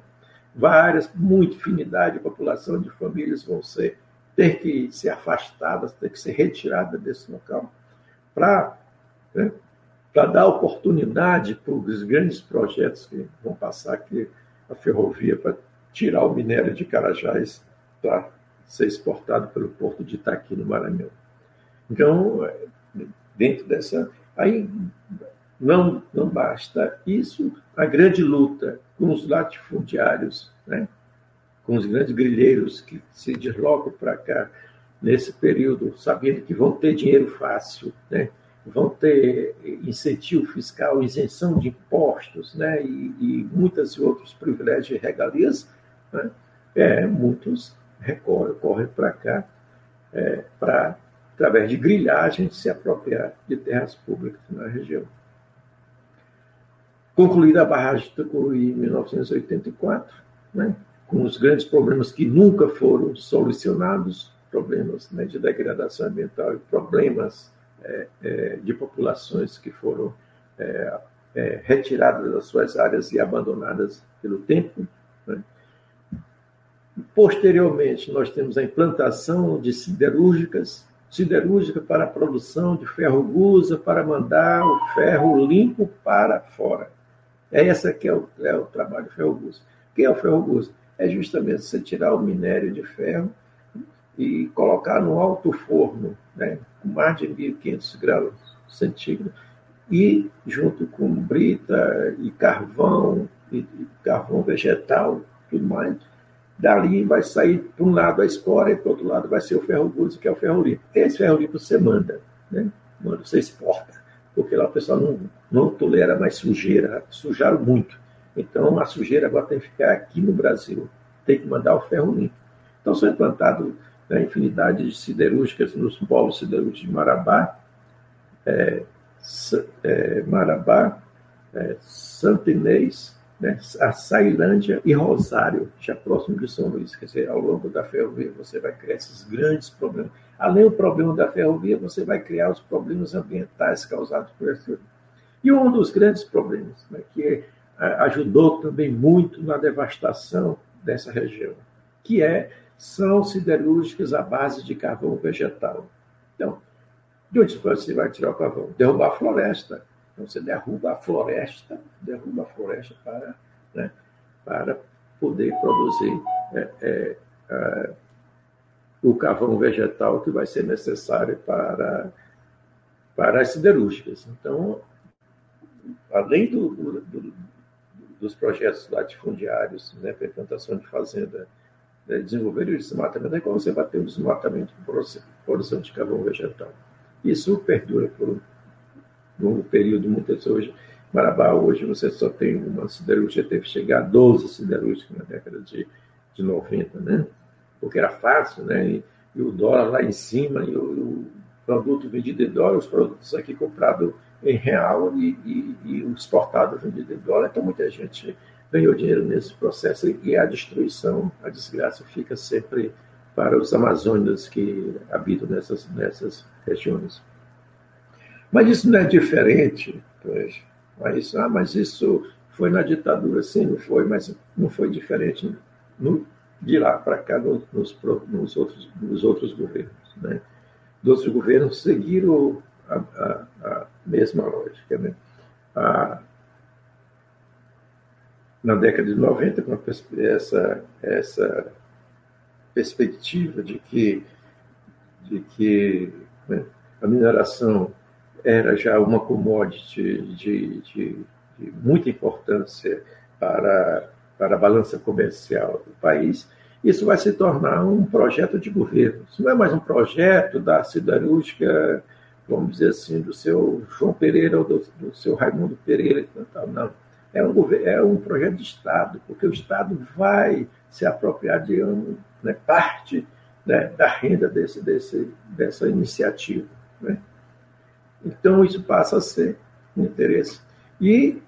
várias, muita infinidade de população de famílias vão ser, ter que ser afastadas, ter que ser retiradas desse local, para né, dar oportunidade para os grandes projetos que vão passar aqui, a ferrovia, para tirar o minério de Carajás para ser exportado pelo porto de Itaqui, no Maranhão. Então, dentro dessa. Aí não, não basta isso, a grande luta com os latifundiários, né? com os grandes grilheiros que se deslocam para cá nesse período, sabendo que vão ter dinheiro fácil, né? Vão ter incentivo fiscal, isenção de impostos né? e, e muitos outros privilégios e regalias, né? é, muitos recorrem, correm para cá é, para através de grilhagem, se apropriar de terras públicas na região. Concluída a barragem de Tucuruí em 1984, né, com os grandes problemas que nunca foram solucionados, problemas né, de degradação ambiental e problemas de populações que foram é, é retiradas das suas áreas e abandonadas pelo tempo. Né. Posteriormente, nós temos a implantação de siderúrgicas, siderúrgica para a produção de ferro gusa, para mandar o ferro limpo para fora. É esse que é o, é o trabalho ferro gusa. O que é o ferro gusa? É justamente você tirar o minério de ferro e colocar no alto forno, né, com mais de 1.500 graus centígrados, e junto com brita e carvão, e, e carvão vegetal, tudo mais, Dali vai sair, para um lado, a escória e para o outro lado vai ser o ferro bruto, que é o ferro limpo. Esse ferro limpo você manda, né? manda, você exporta, porque lá o pessoal não, não tolera mais sujeira, sujaram muito. Então a sujeira agora tem que ficar aqui no Brasil, tem que mandar o ferro limpo. Então são implantados né, infinidade de siderúrgicas nos polos siderúrgicos de Marabá, é, é, Marabá, é, Santo Inês, né, a Sailândia e Rosário, já próximo de São Luís. Quer dizer, ao longo da ferrovia você vai criar esses grandes problemas. Além do problema da ferrovia, você vai criar os problemas ambientais causados por essa. E um dos grandes problemas, né, que ajudou também muito na devastação dessa região, que é são siderúrgicas à base de carvão vegetal. Então, de onde você vai tirar o carvão? Derrubar a floresta. Então, você derruba a floresta, derruba a floresta para, né, para poder produzir é, é, é, o carvão vegetal que vai ser necessário para, para as siderúrgicas. Então, além do, do, dos projetos latifundiários né, para implantação de fazenda, né, desenvolver o desmatamento, é como você vai ter o desmatamento por produção de carvão vegetal. Isso perdura por longo período, muitas hoje. Marabá, hoje, você só tem uma siderúrgica, teve que chegar a 12 siderúrgicas na década de, de 90, né? Porque era fácil, né? E, e o dólar lá em cima, e o, o, produto vendido em dólar, os produtos aqui comprados em real e, e, e vendido em dólar. Então, muita gente ganhou dinheiro nesse processo e a destruição, a desgraça fica sempre para os amazônidas que habitam nessas, nessas regiões. Mas isso não é diferente, pois, mas, ah, mas isso foi na ditadura, sim, não foi, mas não foi diferente no, de lá para cá nos, nos, outros, nos outros governos. Né? Os outros governos seguiram a, a, a mesma lógica. Né? A, na década de 90, com essa, essa perspectiva de que, de que né, a mineração era já uma commodity de, de, de muita importância para, para a balança comercial do país, isso vai se tornar um projeto de governo. Isso não é mais um projeto da siderúrgica, vamos dizer assim, do seu João Pereira ou do, do seu Raimundo Pereira, não. É um, é um projeto de Estado, porque o Estado vai se apropriar de né, parte né, da renda desse, desse, dessa iniciativa. Né? Então, isso passa a ser um interesse. E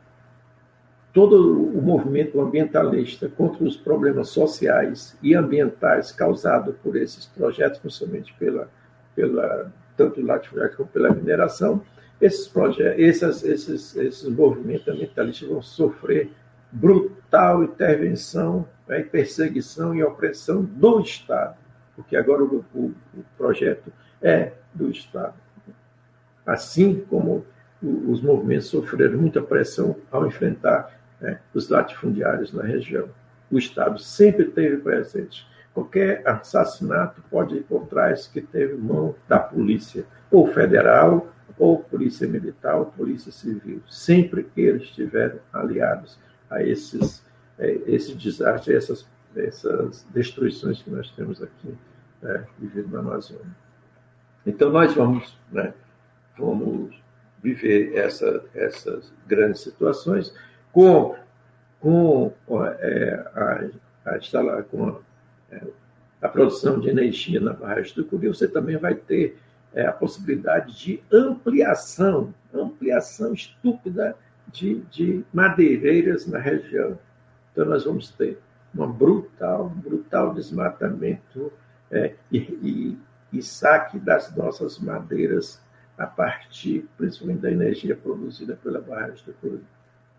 todo o movimento ambientalista contra os problemas sociais e ambientais causados por esses projetos, principalmente pela, pela tanto latifundiário como pela mineração, esses, projetos, esses, esses, esses movimentos ambientalistas vão sofrer brutal intervenção, né, perseguição e opressão do Estado, porque agora o, o, o projeto é do Estado. Assim como os movimentos sofreram muita pressão ao enfrentar né, os latifundiários na região. O Estado sempre teve presente. Qualquer assassinato pode ir por trás que teve mão da polícia, ou federal, ou polícia militar, ou polícia civil. Sempre eles estiveram aliados a esses, é, esse desastre, essas, essas destruições que nós temos aqui né, vivendo na Amazônia. Então, nós vamos, né, vamos viver essa, essas grandes situações com, com, é, a, a, com a, é, a, produção de energia na barragem do Curi, você também vai ter é, a possibilidade de ampliação, ampliação estúpida de, de madeireiras na região. Então, nós vamos ter um brutal, brutal desmatamento é, e, e, e, saque das nossas madeiras a partir, principalmente, da energia produzida pela barragem do Curi.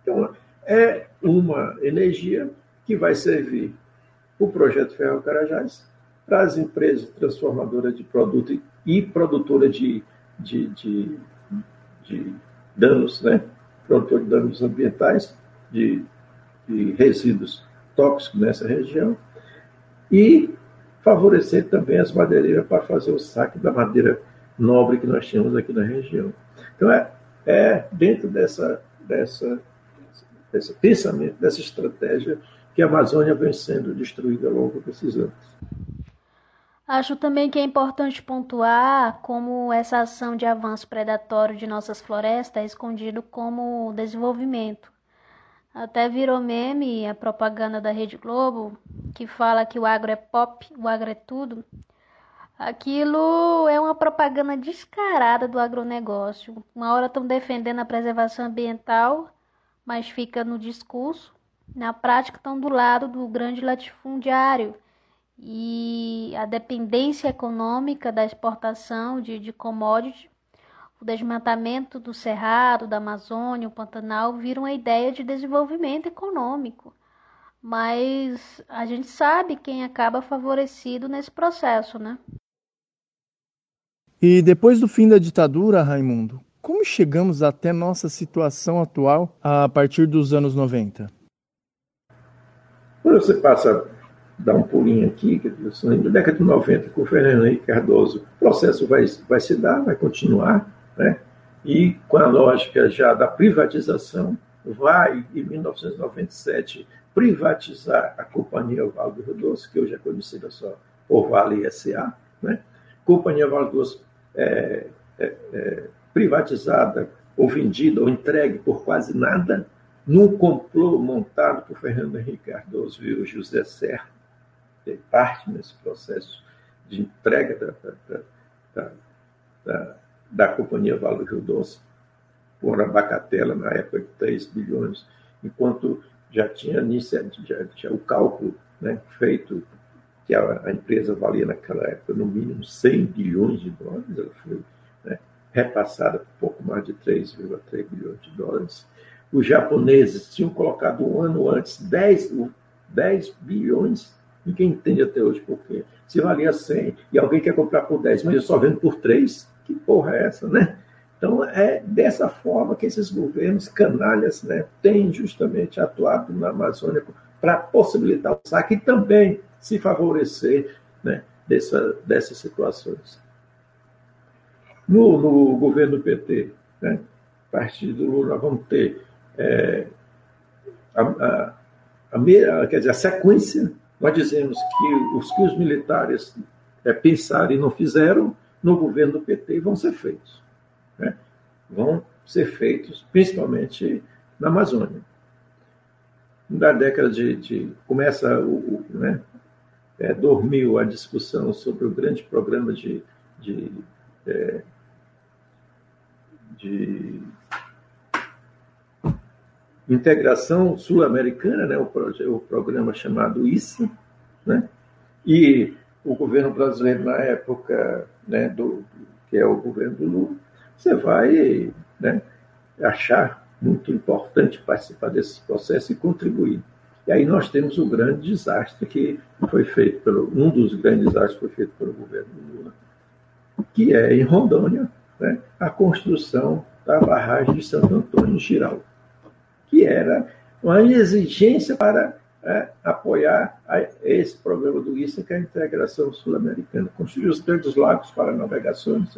Então, é uma energia que vai servir o projeto Ferro Carajás para as empresas transformadoras de produto e produtora de, de, de, de danos, né? produtor de danos ambientais, de, de resíduos tóxicos nessa região, e favorecer também as madeireiras para fazer o saque da madeira nobre que nós tínhamos aqui na região. Então, é, é dentro dessa, dessa, desse pensamento, dessa estratégia, que a Amazônia vem sendo destruída ao longo desses anos. Acho também que é importante pontuar como essa ação de avanço predatório de nossas florestas é escondido como desenvolvimento. Até virou meme a propaganda da Rede Globo, que fala que o agro é pop, o agro é tudo. Aquilo é uma propaganda descarada do agronegócio. Uma hora estão defendendo a preservação ambiental, mas fica no discurso. Na prática estão do lado do grande latifundiário e a dependência econômica da exportação de, de commodities, o desmatamento do Cerrado, da Amazônia, o Pantanal, viram a ideia de desenvolvimento econômico. Mas a gente sabe quem acaba favorecido nesse processo, né? E depois do fim da ditadura, Raimundo, como chegamos até nossa situação atual a partir dos anos 90? Quando você passa dar um pulinho aqui, que na década de 90, com o Fernando Henrique Cardoso, o processo vai, vai se dar, vai continuar, né? e com a lógica já da privatização, vai, em 1997, privatizar a Companhia Vale do Rio Doce, que hoje é conhecida só por Vale SA, né? Companhia Vale do Doce é, é, é, privatizada ou vendida ou entregue por quase nada, num complô montado por Fernando Henrique Cardoso e o José Serra, ter parte nesse processo de entrega da, da, da, da, Companhia Rio Doce, por abacatela na época de 3 bilhões, enquanto já tinha, já tinha o cálculo né, feito que a, a, empresa valia naquela época no mínimo 100 bilhões de dólares, ela foi né, repassada por pouco mais de 3,3 bilhões de dólares. Os japoneses tinham colocado um ano antes 10, 10 bilhões Ninguém entende até hoje por quê. Se valia 100 e alguém quer comprar por 10, mas eu só vendo por 3, que porra é essa, né? Então, é dessa forma que esses governos canalhas né, têm justamente atuado na Amazônia para possibilitar o saque e também se favorecer né, dessa, dessas situações. No, no governo PT, né, partido Lula, vamos ter é, a, a, a, quer dizer, a sequência nós dizemos que os que os militares é, pensaram e não fizeram, no governo do PT vão ser feitos. Né? Vão ser feitos, principalmente na Amazônia. da década de, de começa o, o né, é, dormiu a discussão sobre o grande programa de, de, é, de integração sul-americana, né, o, o, programa chamado ISA, né, e o governo brasileiro na época, né, do, que é o governo do Lula, você vai né, achar muito importante participar desse processo e contribuir. E aí nós temos o grande desastre que foi feito pelo um dos grandes desastres foi feito pelo governo Lula, que é em Rondônia, né, a construção da barragem de Santo Antônio Giral, que era uma exigência para é, apoiar a, esse problema do ISA, que é a integração sul-americana. Construiu os grandes lagos para navegações,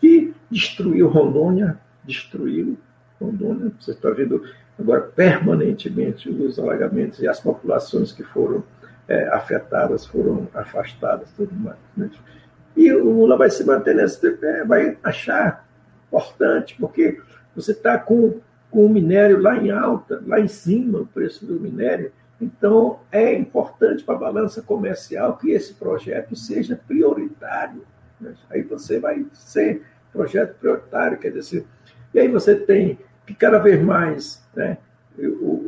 que destruiu Rondônia, destruiu Rondônia. Você está vendo agora permanentemente os alagamentos e as populações que foram é, afetadas foram afastadas, tudo mais. Né? E o Lula vai se manter nesse vai achar importante, porque você está com, com o minério lá em alta, lá em cima, o preço do minério. Então, é importante para a balança comercial que esse projeto seja prioritário. Né? Aí você vai ser projeto prioritário, quer dizer, e aí você tem que cada vez mais, né?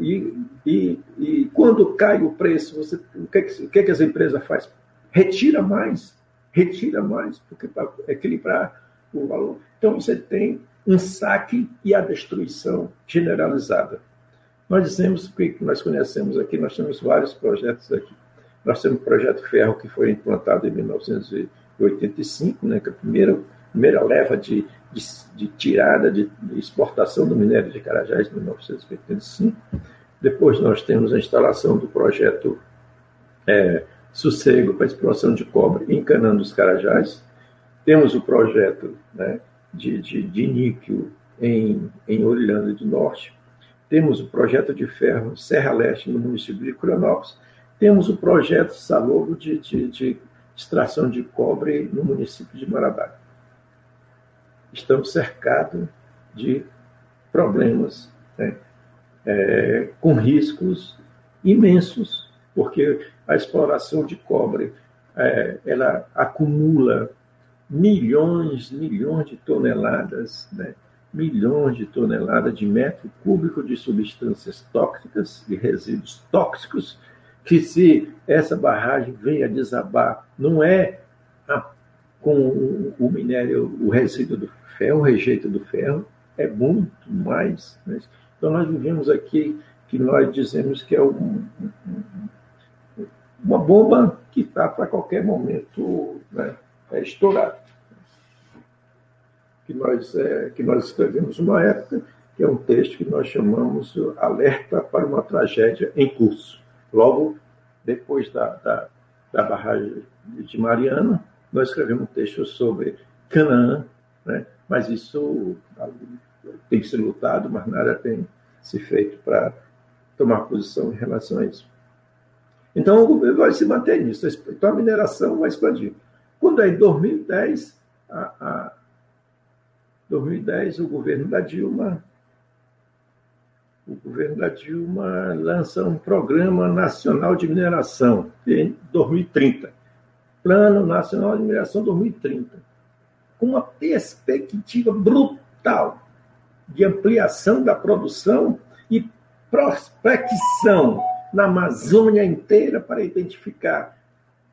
E, e, e quando cai o preço, você, o, que, o que, que as empresas fazem? Retira mais, retira mais, porque para equilibrar o valor. Então você tem um saque e a destruição generalizada. Nós dizemos que nós conhecemos aqui, nós temos vários projetos aqui. Nós temos o projeto Ferro, que foi implantado em 1985, né, que é a primeira, primeira leva de de, de tirada, de, de, exportação do minério de Carajás em 1985. Depois nós temos a instalação do projeto é, Sossego para exploração de cobre encanando os Carajás. Temos o projeto né, de, de, de níquel em, em Orilhanda do Norte. Temos o projeto de ferro Serra Leste no município de Curanópolis. Temos o projeto Salogo de, de, de extração de cobre no município de Marabá estamos cercados de problemas, né? é, com riscos imensos, porque a exploração de cobre é, ela acumula milhões, milhões de toneladas, né? milhões de toneladas de metro cúbico de substâncias tóxicas, de resíduos tóxicos, que se essa barragem venha desabar, não é a, com o minério, o resíduo do ferro, o rejeito do ferro é muito mais. Né? Então, nós vivemos aqui que nós dizemos que é um, uma bomba que está para qualquer momento né, é estourar. Que nós, é, que nós escrevemos uma época, que é um texto que nós chamamos Alerta para uma Tragédia em Curso. Logo depois da, da, da barragem de Mariana, nós escrevemos um texto sobre Canaã, né? mas isso tem que ser lutado, mas nada tem se feito para tomar posição em relação a isso. Então, o governo vai se manter nisso. Então, a mineração vai expandir. Quando é em 2010, a, a 2010 o governo da Dilma o governo da Dilma lança um programa nacional de mineração em 2030. Plano Nacional de Mineração 2030 com uma perspectiva brutal de ampliação da produção e prospecção na Amazônia inteira para identificar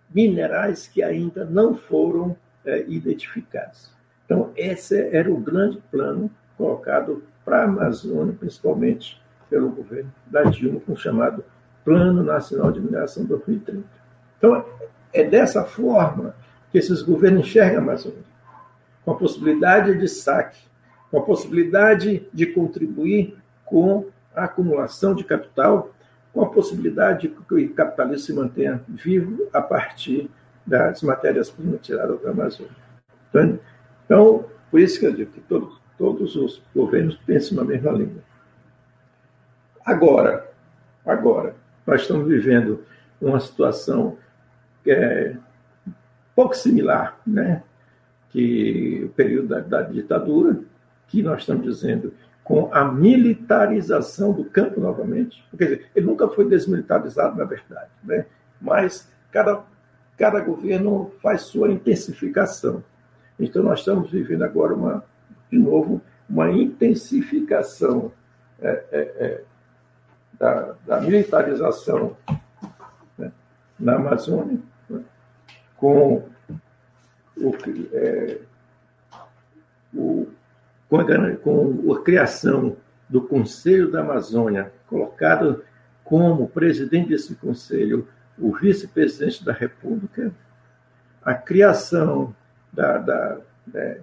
minerais que ainda não foram é, identificados. Então, esse era o grande plano colocado para a Amazônia, principalmente pelo governo da Dilma, com o chamado Plano Nacional de Mineração 2030. Então, é dessa forma que esses governos enxergam a Amazônia com a possibilidade de saque, com a possibilidade de contribuir com a acumulação de capital, com a possibilidade de que o capitalismo se mantenha vivo a partir das matérias-primas tiradas da Amazônia. Então, então, por isso que eu digo que todos, todos os governos pensam na mesma língua. Agora, agora, nós estamos vivendo uma situação que é pouco similar, né? que o período da, da ditadura, que nós estamos dizendo com a militarização do campo novamente. Quer dizer, ele nunca foi desmilitarizado, na verdade, né? mas cada, cada governo faz sua intensificação. Então, nós estamos vivendo agora, uma, de novo, uma intensificação é, é, é, da, da, militarização né, na Amazônia, né, com, o, é, o, com, a, com a criação do Conselho da Amazônia, colocado como presidente desse conselho o vice-presidente da República, a criação da, da, né,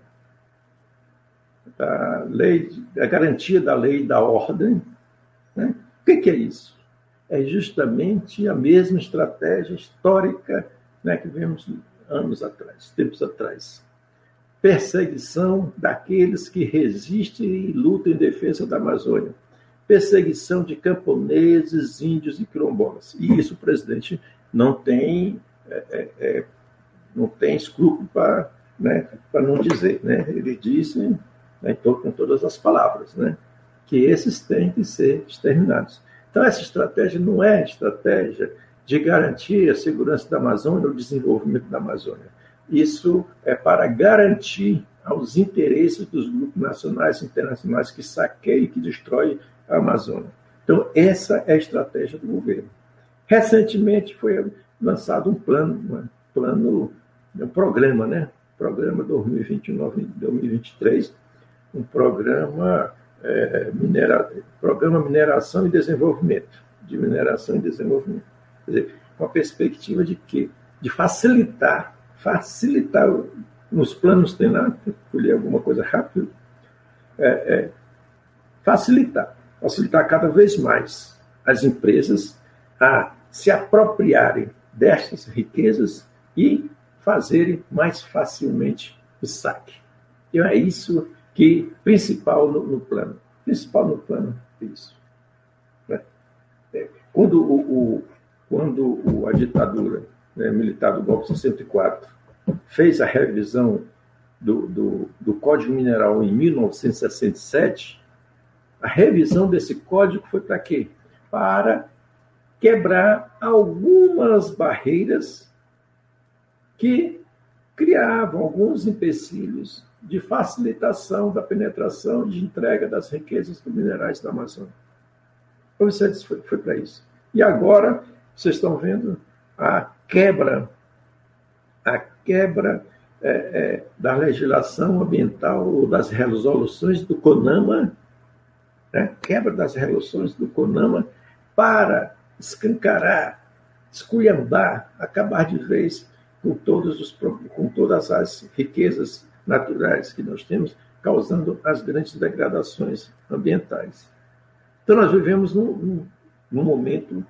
da lei, da garantia da lei e da ordem. Né? O que, que, é isso? É justamente a mesma estratégia histórica né, que vemos anos atrás, tempos atrás. Perseguição daqueles que resistem e lutam em defesa da Amazônia. Perseguição de camponeses, índios e quilombolas. E isso o presidente não tem, é, é, é não tem escrúpulo para né, não dizer. Né? Ele disse né, com todas as palavras, né, que esses têm que ser exterminados. Então, essa estratégia não é estratégia de garantir a segurança da Amazônia ou o desenvolvimento da Amazônia. Isso é para garantir aos interesses dos grupos nacionais e internacionais que saqueiam e que destroem a Amazônia. Então, essa é a estratégia do governo. Recentemente foi lançado um plano, um plano, um programa, né? Programa 2021-2023, um programa, é, minera, programa Mineração e Desenvolvimento, de Mineração e Desenvolvimento. Quer dizer, com a perspectiva de quê? De facilitar, facilitar, nos planos tem lá, colher alguma coisa rápido, é, é, facilitar, facilitar cada vez mais as empresas a se apropriarem destas riquezas e fazerem mais facilmente o saque. Então é isso que principal no, no plano. Principal no plano é isso. Né? É, quando, o, o, quando a ditadura né, militar do golpe de 64 fez a revisão do, do, do Código Mineral em 1967, a revisão desse código foi para quê? Para quebrar algumas barreiras que criavam alguns empecilhos de facilitação da penetração de entrega das riquezas dos minerais da Amazônia. O Vicente foi, foi para isso. E agora, vocês estão vendo a quebra, a quebra é, é, da legislação ambiental ou das resoluções do CONAMA, né? quebra das resoluções do CONAMA para escancarar, esculhambar, acabar de vez com, todos os, com todas as riquezas naturais que nós temos, causando as grandes degradações ambientais. Então, nós vivemos num, num, num momento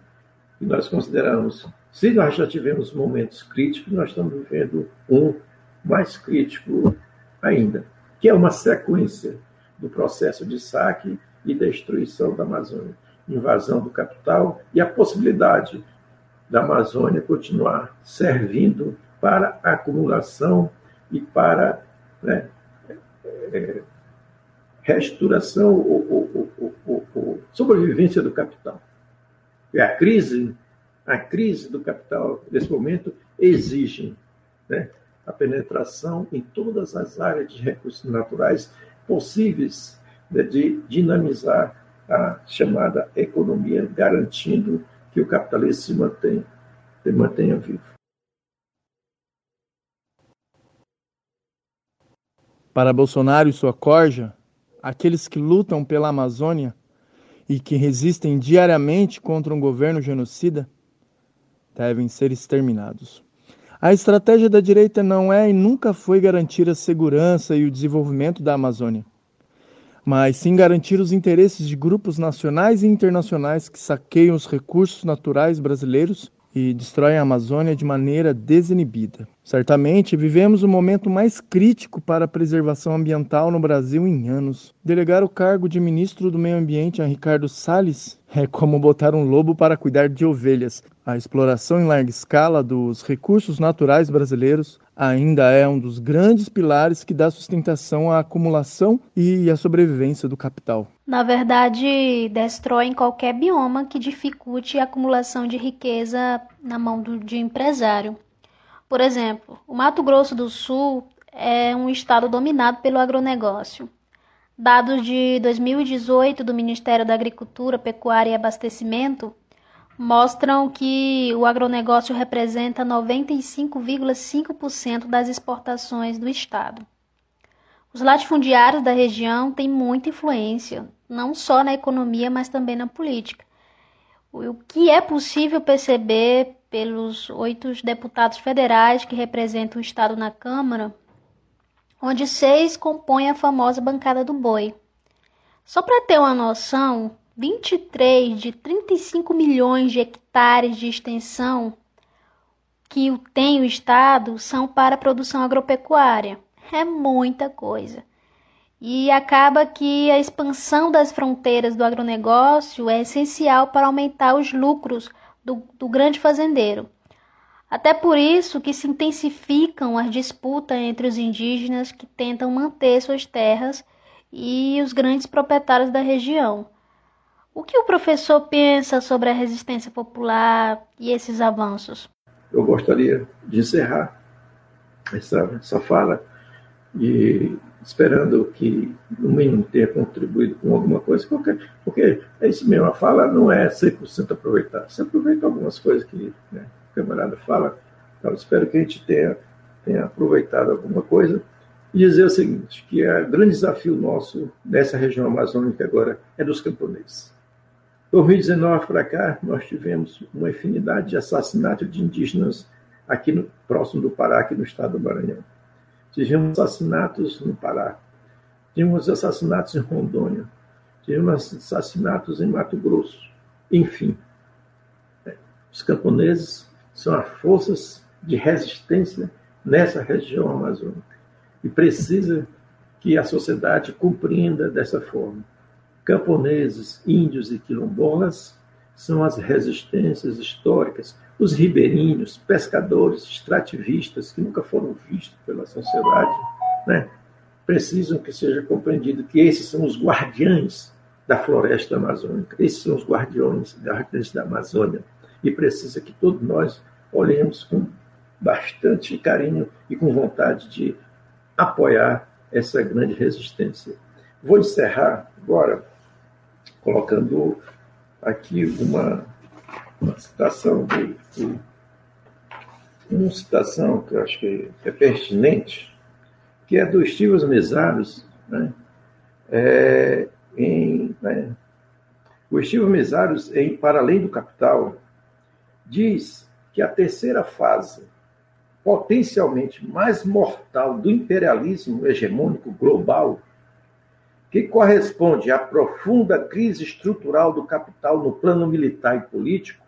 que nós consideramos, se nós já tivemos momentos críticos, nós estamos vivendo um mais crítico ainda, que é uma sequência do processo de saque e destruição da Amazônia invasão do capital e a possibilidade da Amazônia continuar servindo para acumulação e para né, é, restauração ou, ou, ou, sobrevivência do capital. E a crise, a crise do capital nesse momento exige né, a penetração em todas as áreas de recursos naturais possíveis né, de dinamizar a chamada economia, garantindo que o capitalismo se mantenha, se mantenha vivo. Para Bolsonaro e sua corja, aqueles que lutam pela Amazônia e que resistem diariamente contra um governo genocida devem ser exterminados. A estratégia da direita não é e nunca foi garantir a segurança e o desenvolvimento da Amazônia mas sim garantir os interesses de grupos nacionais e internacionais que saqueiam os recursos naturais brasileiros e destroem a Amazônia de maneira desinibida. Certamente vivemos o momento mais crítico para a preservação ambiental no Brasil em anos. Delegar o cargo de ministro do Meio Ambiente a Ricardo Salles é como botar um lobo para cuidar de ovelhas. A exploração em larga escala dos recursos naturais brasileiros ainda é um dos grandes pilares que dá sustentação à acumulação e à sobrevivência do capital. Na verdade, destrói qualquer bioma que dificulte a acumulação de riqueza na mão do, de empresário. Por exemplo, o Mato Grosso do Sul é um estado dominado pelo agronegócio. Dados de 2018 do Ministério da Agricultura, Pecuária e Abastecimento mostram que o agronegócio representa 95,5% das exportações do estado. Os latifundiários da região têm muita influência, não só na economia, mas também na política. O que é possível perceber pelos oito deputados federais que representam o estado na Câmara, onde seis compõem a famosa bancada do boi. Só para ter uma noção, 23 de 35 milhões de hectares de extensão que tem o Estado são para produção agropecuária. É muita coisa. E acaba que a expansão das fronteiras do agronegócio é essencial para aumentar os lucros do, do grande fazendeiro. Até por isso que se intensificam as disputas entre os indígenas que tentam manter suas terras e os grandes proprietários da região. O que o professor pensa sobre a resistência popular e esses avanços? Eu gostaria de encerrar essa, essa fala e esperando que, no mínimo, tenha contribuído com alguma coisa, porque, porque é isso mesmo, a fala não é 100% aproveitar. Você aproveita algumas coisas que né, o camarada fala, então espero que a gente tenha, tenha aproveitado alguma coisa e dizer o seguinte, que é o grande desafio nosso nessa região amazônica agora é dos camponeses. 2019 para cá, nós tivemos uma infinidade de assassinatos de indígenas aqui no, próximo do Pará, aqui no estado do Maranhão. Tivemos assassinatos no Pará, tivemos assassinatos em Rondônia, tivemos assassinatos em Mato Grosso. Enfim, é, os camponeses são as forças de resistência nessa região amazônica e precisa que a sociedade compreenda dessa forma camponeses, índios e quilombolas são as resistências históricas, os ribeirinhos, pescadores, extrativistas, que nunca foram vistos pela sociedade, né? precisam que seja compreendido que esses são os guardiães da floresta amazônica, esses são os guardiões, guardiões da Amazônia, e precisa que todos nós olhemos com bastante carinho e com vontade de apoiar essa grande resistência. Vou encerrar agora colocando aqui uma, uma citação uma citação que eu acho que é pertinente, que é do Estivas Mesaros, né? É, em, né? O Estivas Mesaros, em Para Além do Capital, diz que a terceira fase, potencialmente mais mortal do imperialismo hegemônico global, que corresponde à profunda crise estrutural do capital no plano militar e político,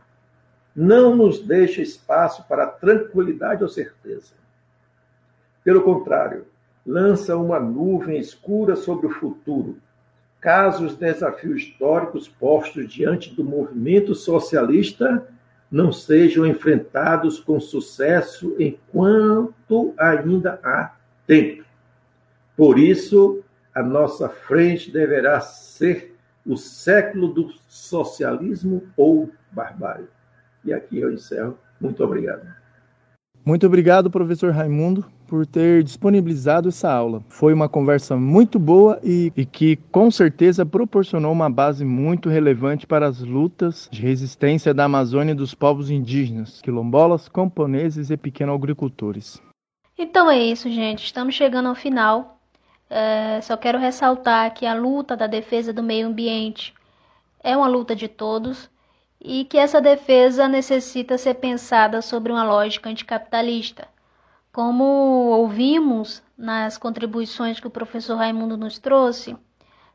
não nos deixa espaço para tranquilidade ou certeza. Pelo contrário, lança uma nuvem escura sobre o futuro, caso os desafios históricos postos diante do movimento socialista não sejam enfrentados com sucesso enquanto ainda há tempo. Por isso, a nossa frente deverá ser o século do socialismo ou barbárie. E aqui eu encerro. Muito obrigado. Muito obrigado, professor Raimundo, por ter disponibilizado essa aula. Foi uma conversa muito boa e, e, que, com certeza, proporcionou uma base muito relevante para as lutas de resistência da Amazônia dos povos indígenas, quilombolas, camponeses e pequenos agricultores. Então é isso, gente. Estamos chegando ao final é, só quero ressaltar que a luta da defesa do meio ambiente é uma luta de todos e que essa defesa necessita ser pensada sobre uma lógica anticapitalista. Como ouvimos nas contribuições que o professor Raimundo nos trouxe,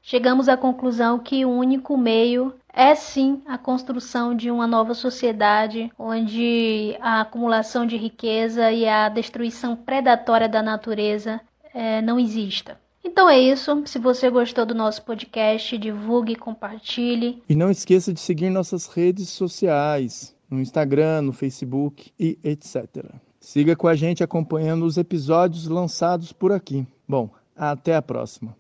chegamos à conclusão que o único meio é sim a construção de uma nova sociedade onde a acumulação de riqueza e a destruição predatória da natureza é, não exista. Então é isso. Se você gostou do nosso podcast, divulgue, compartilhe. E não esqueça de seguir nossas redes sociais, no Instagram, no Facebook e etc. Siga com a gente acompanhando os episódios lançados por aqui. Bom, até a próxima.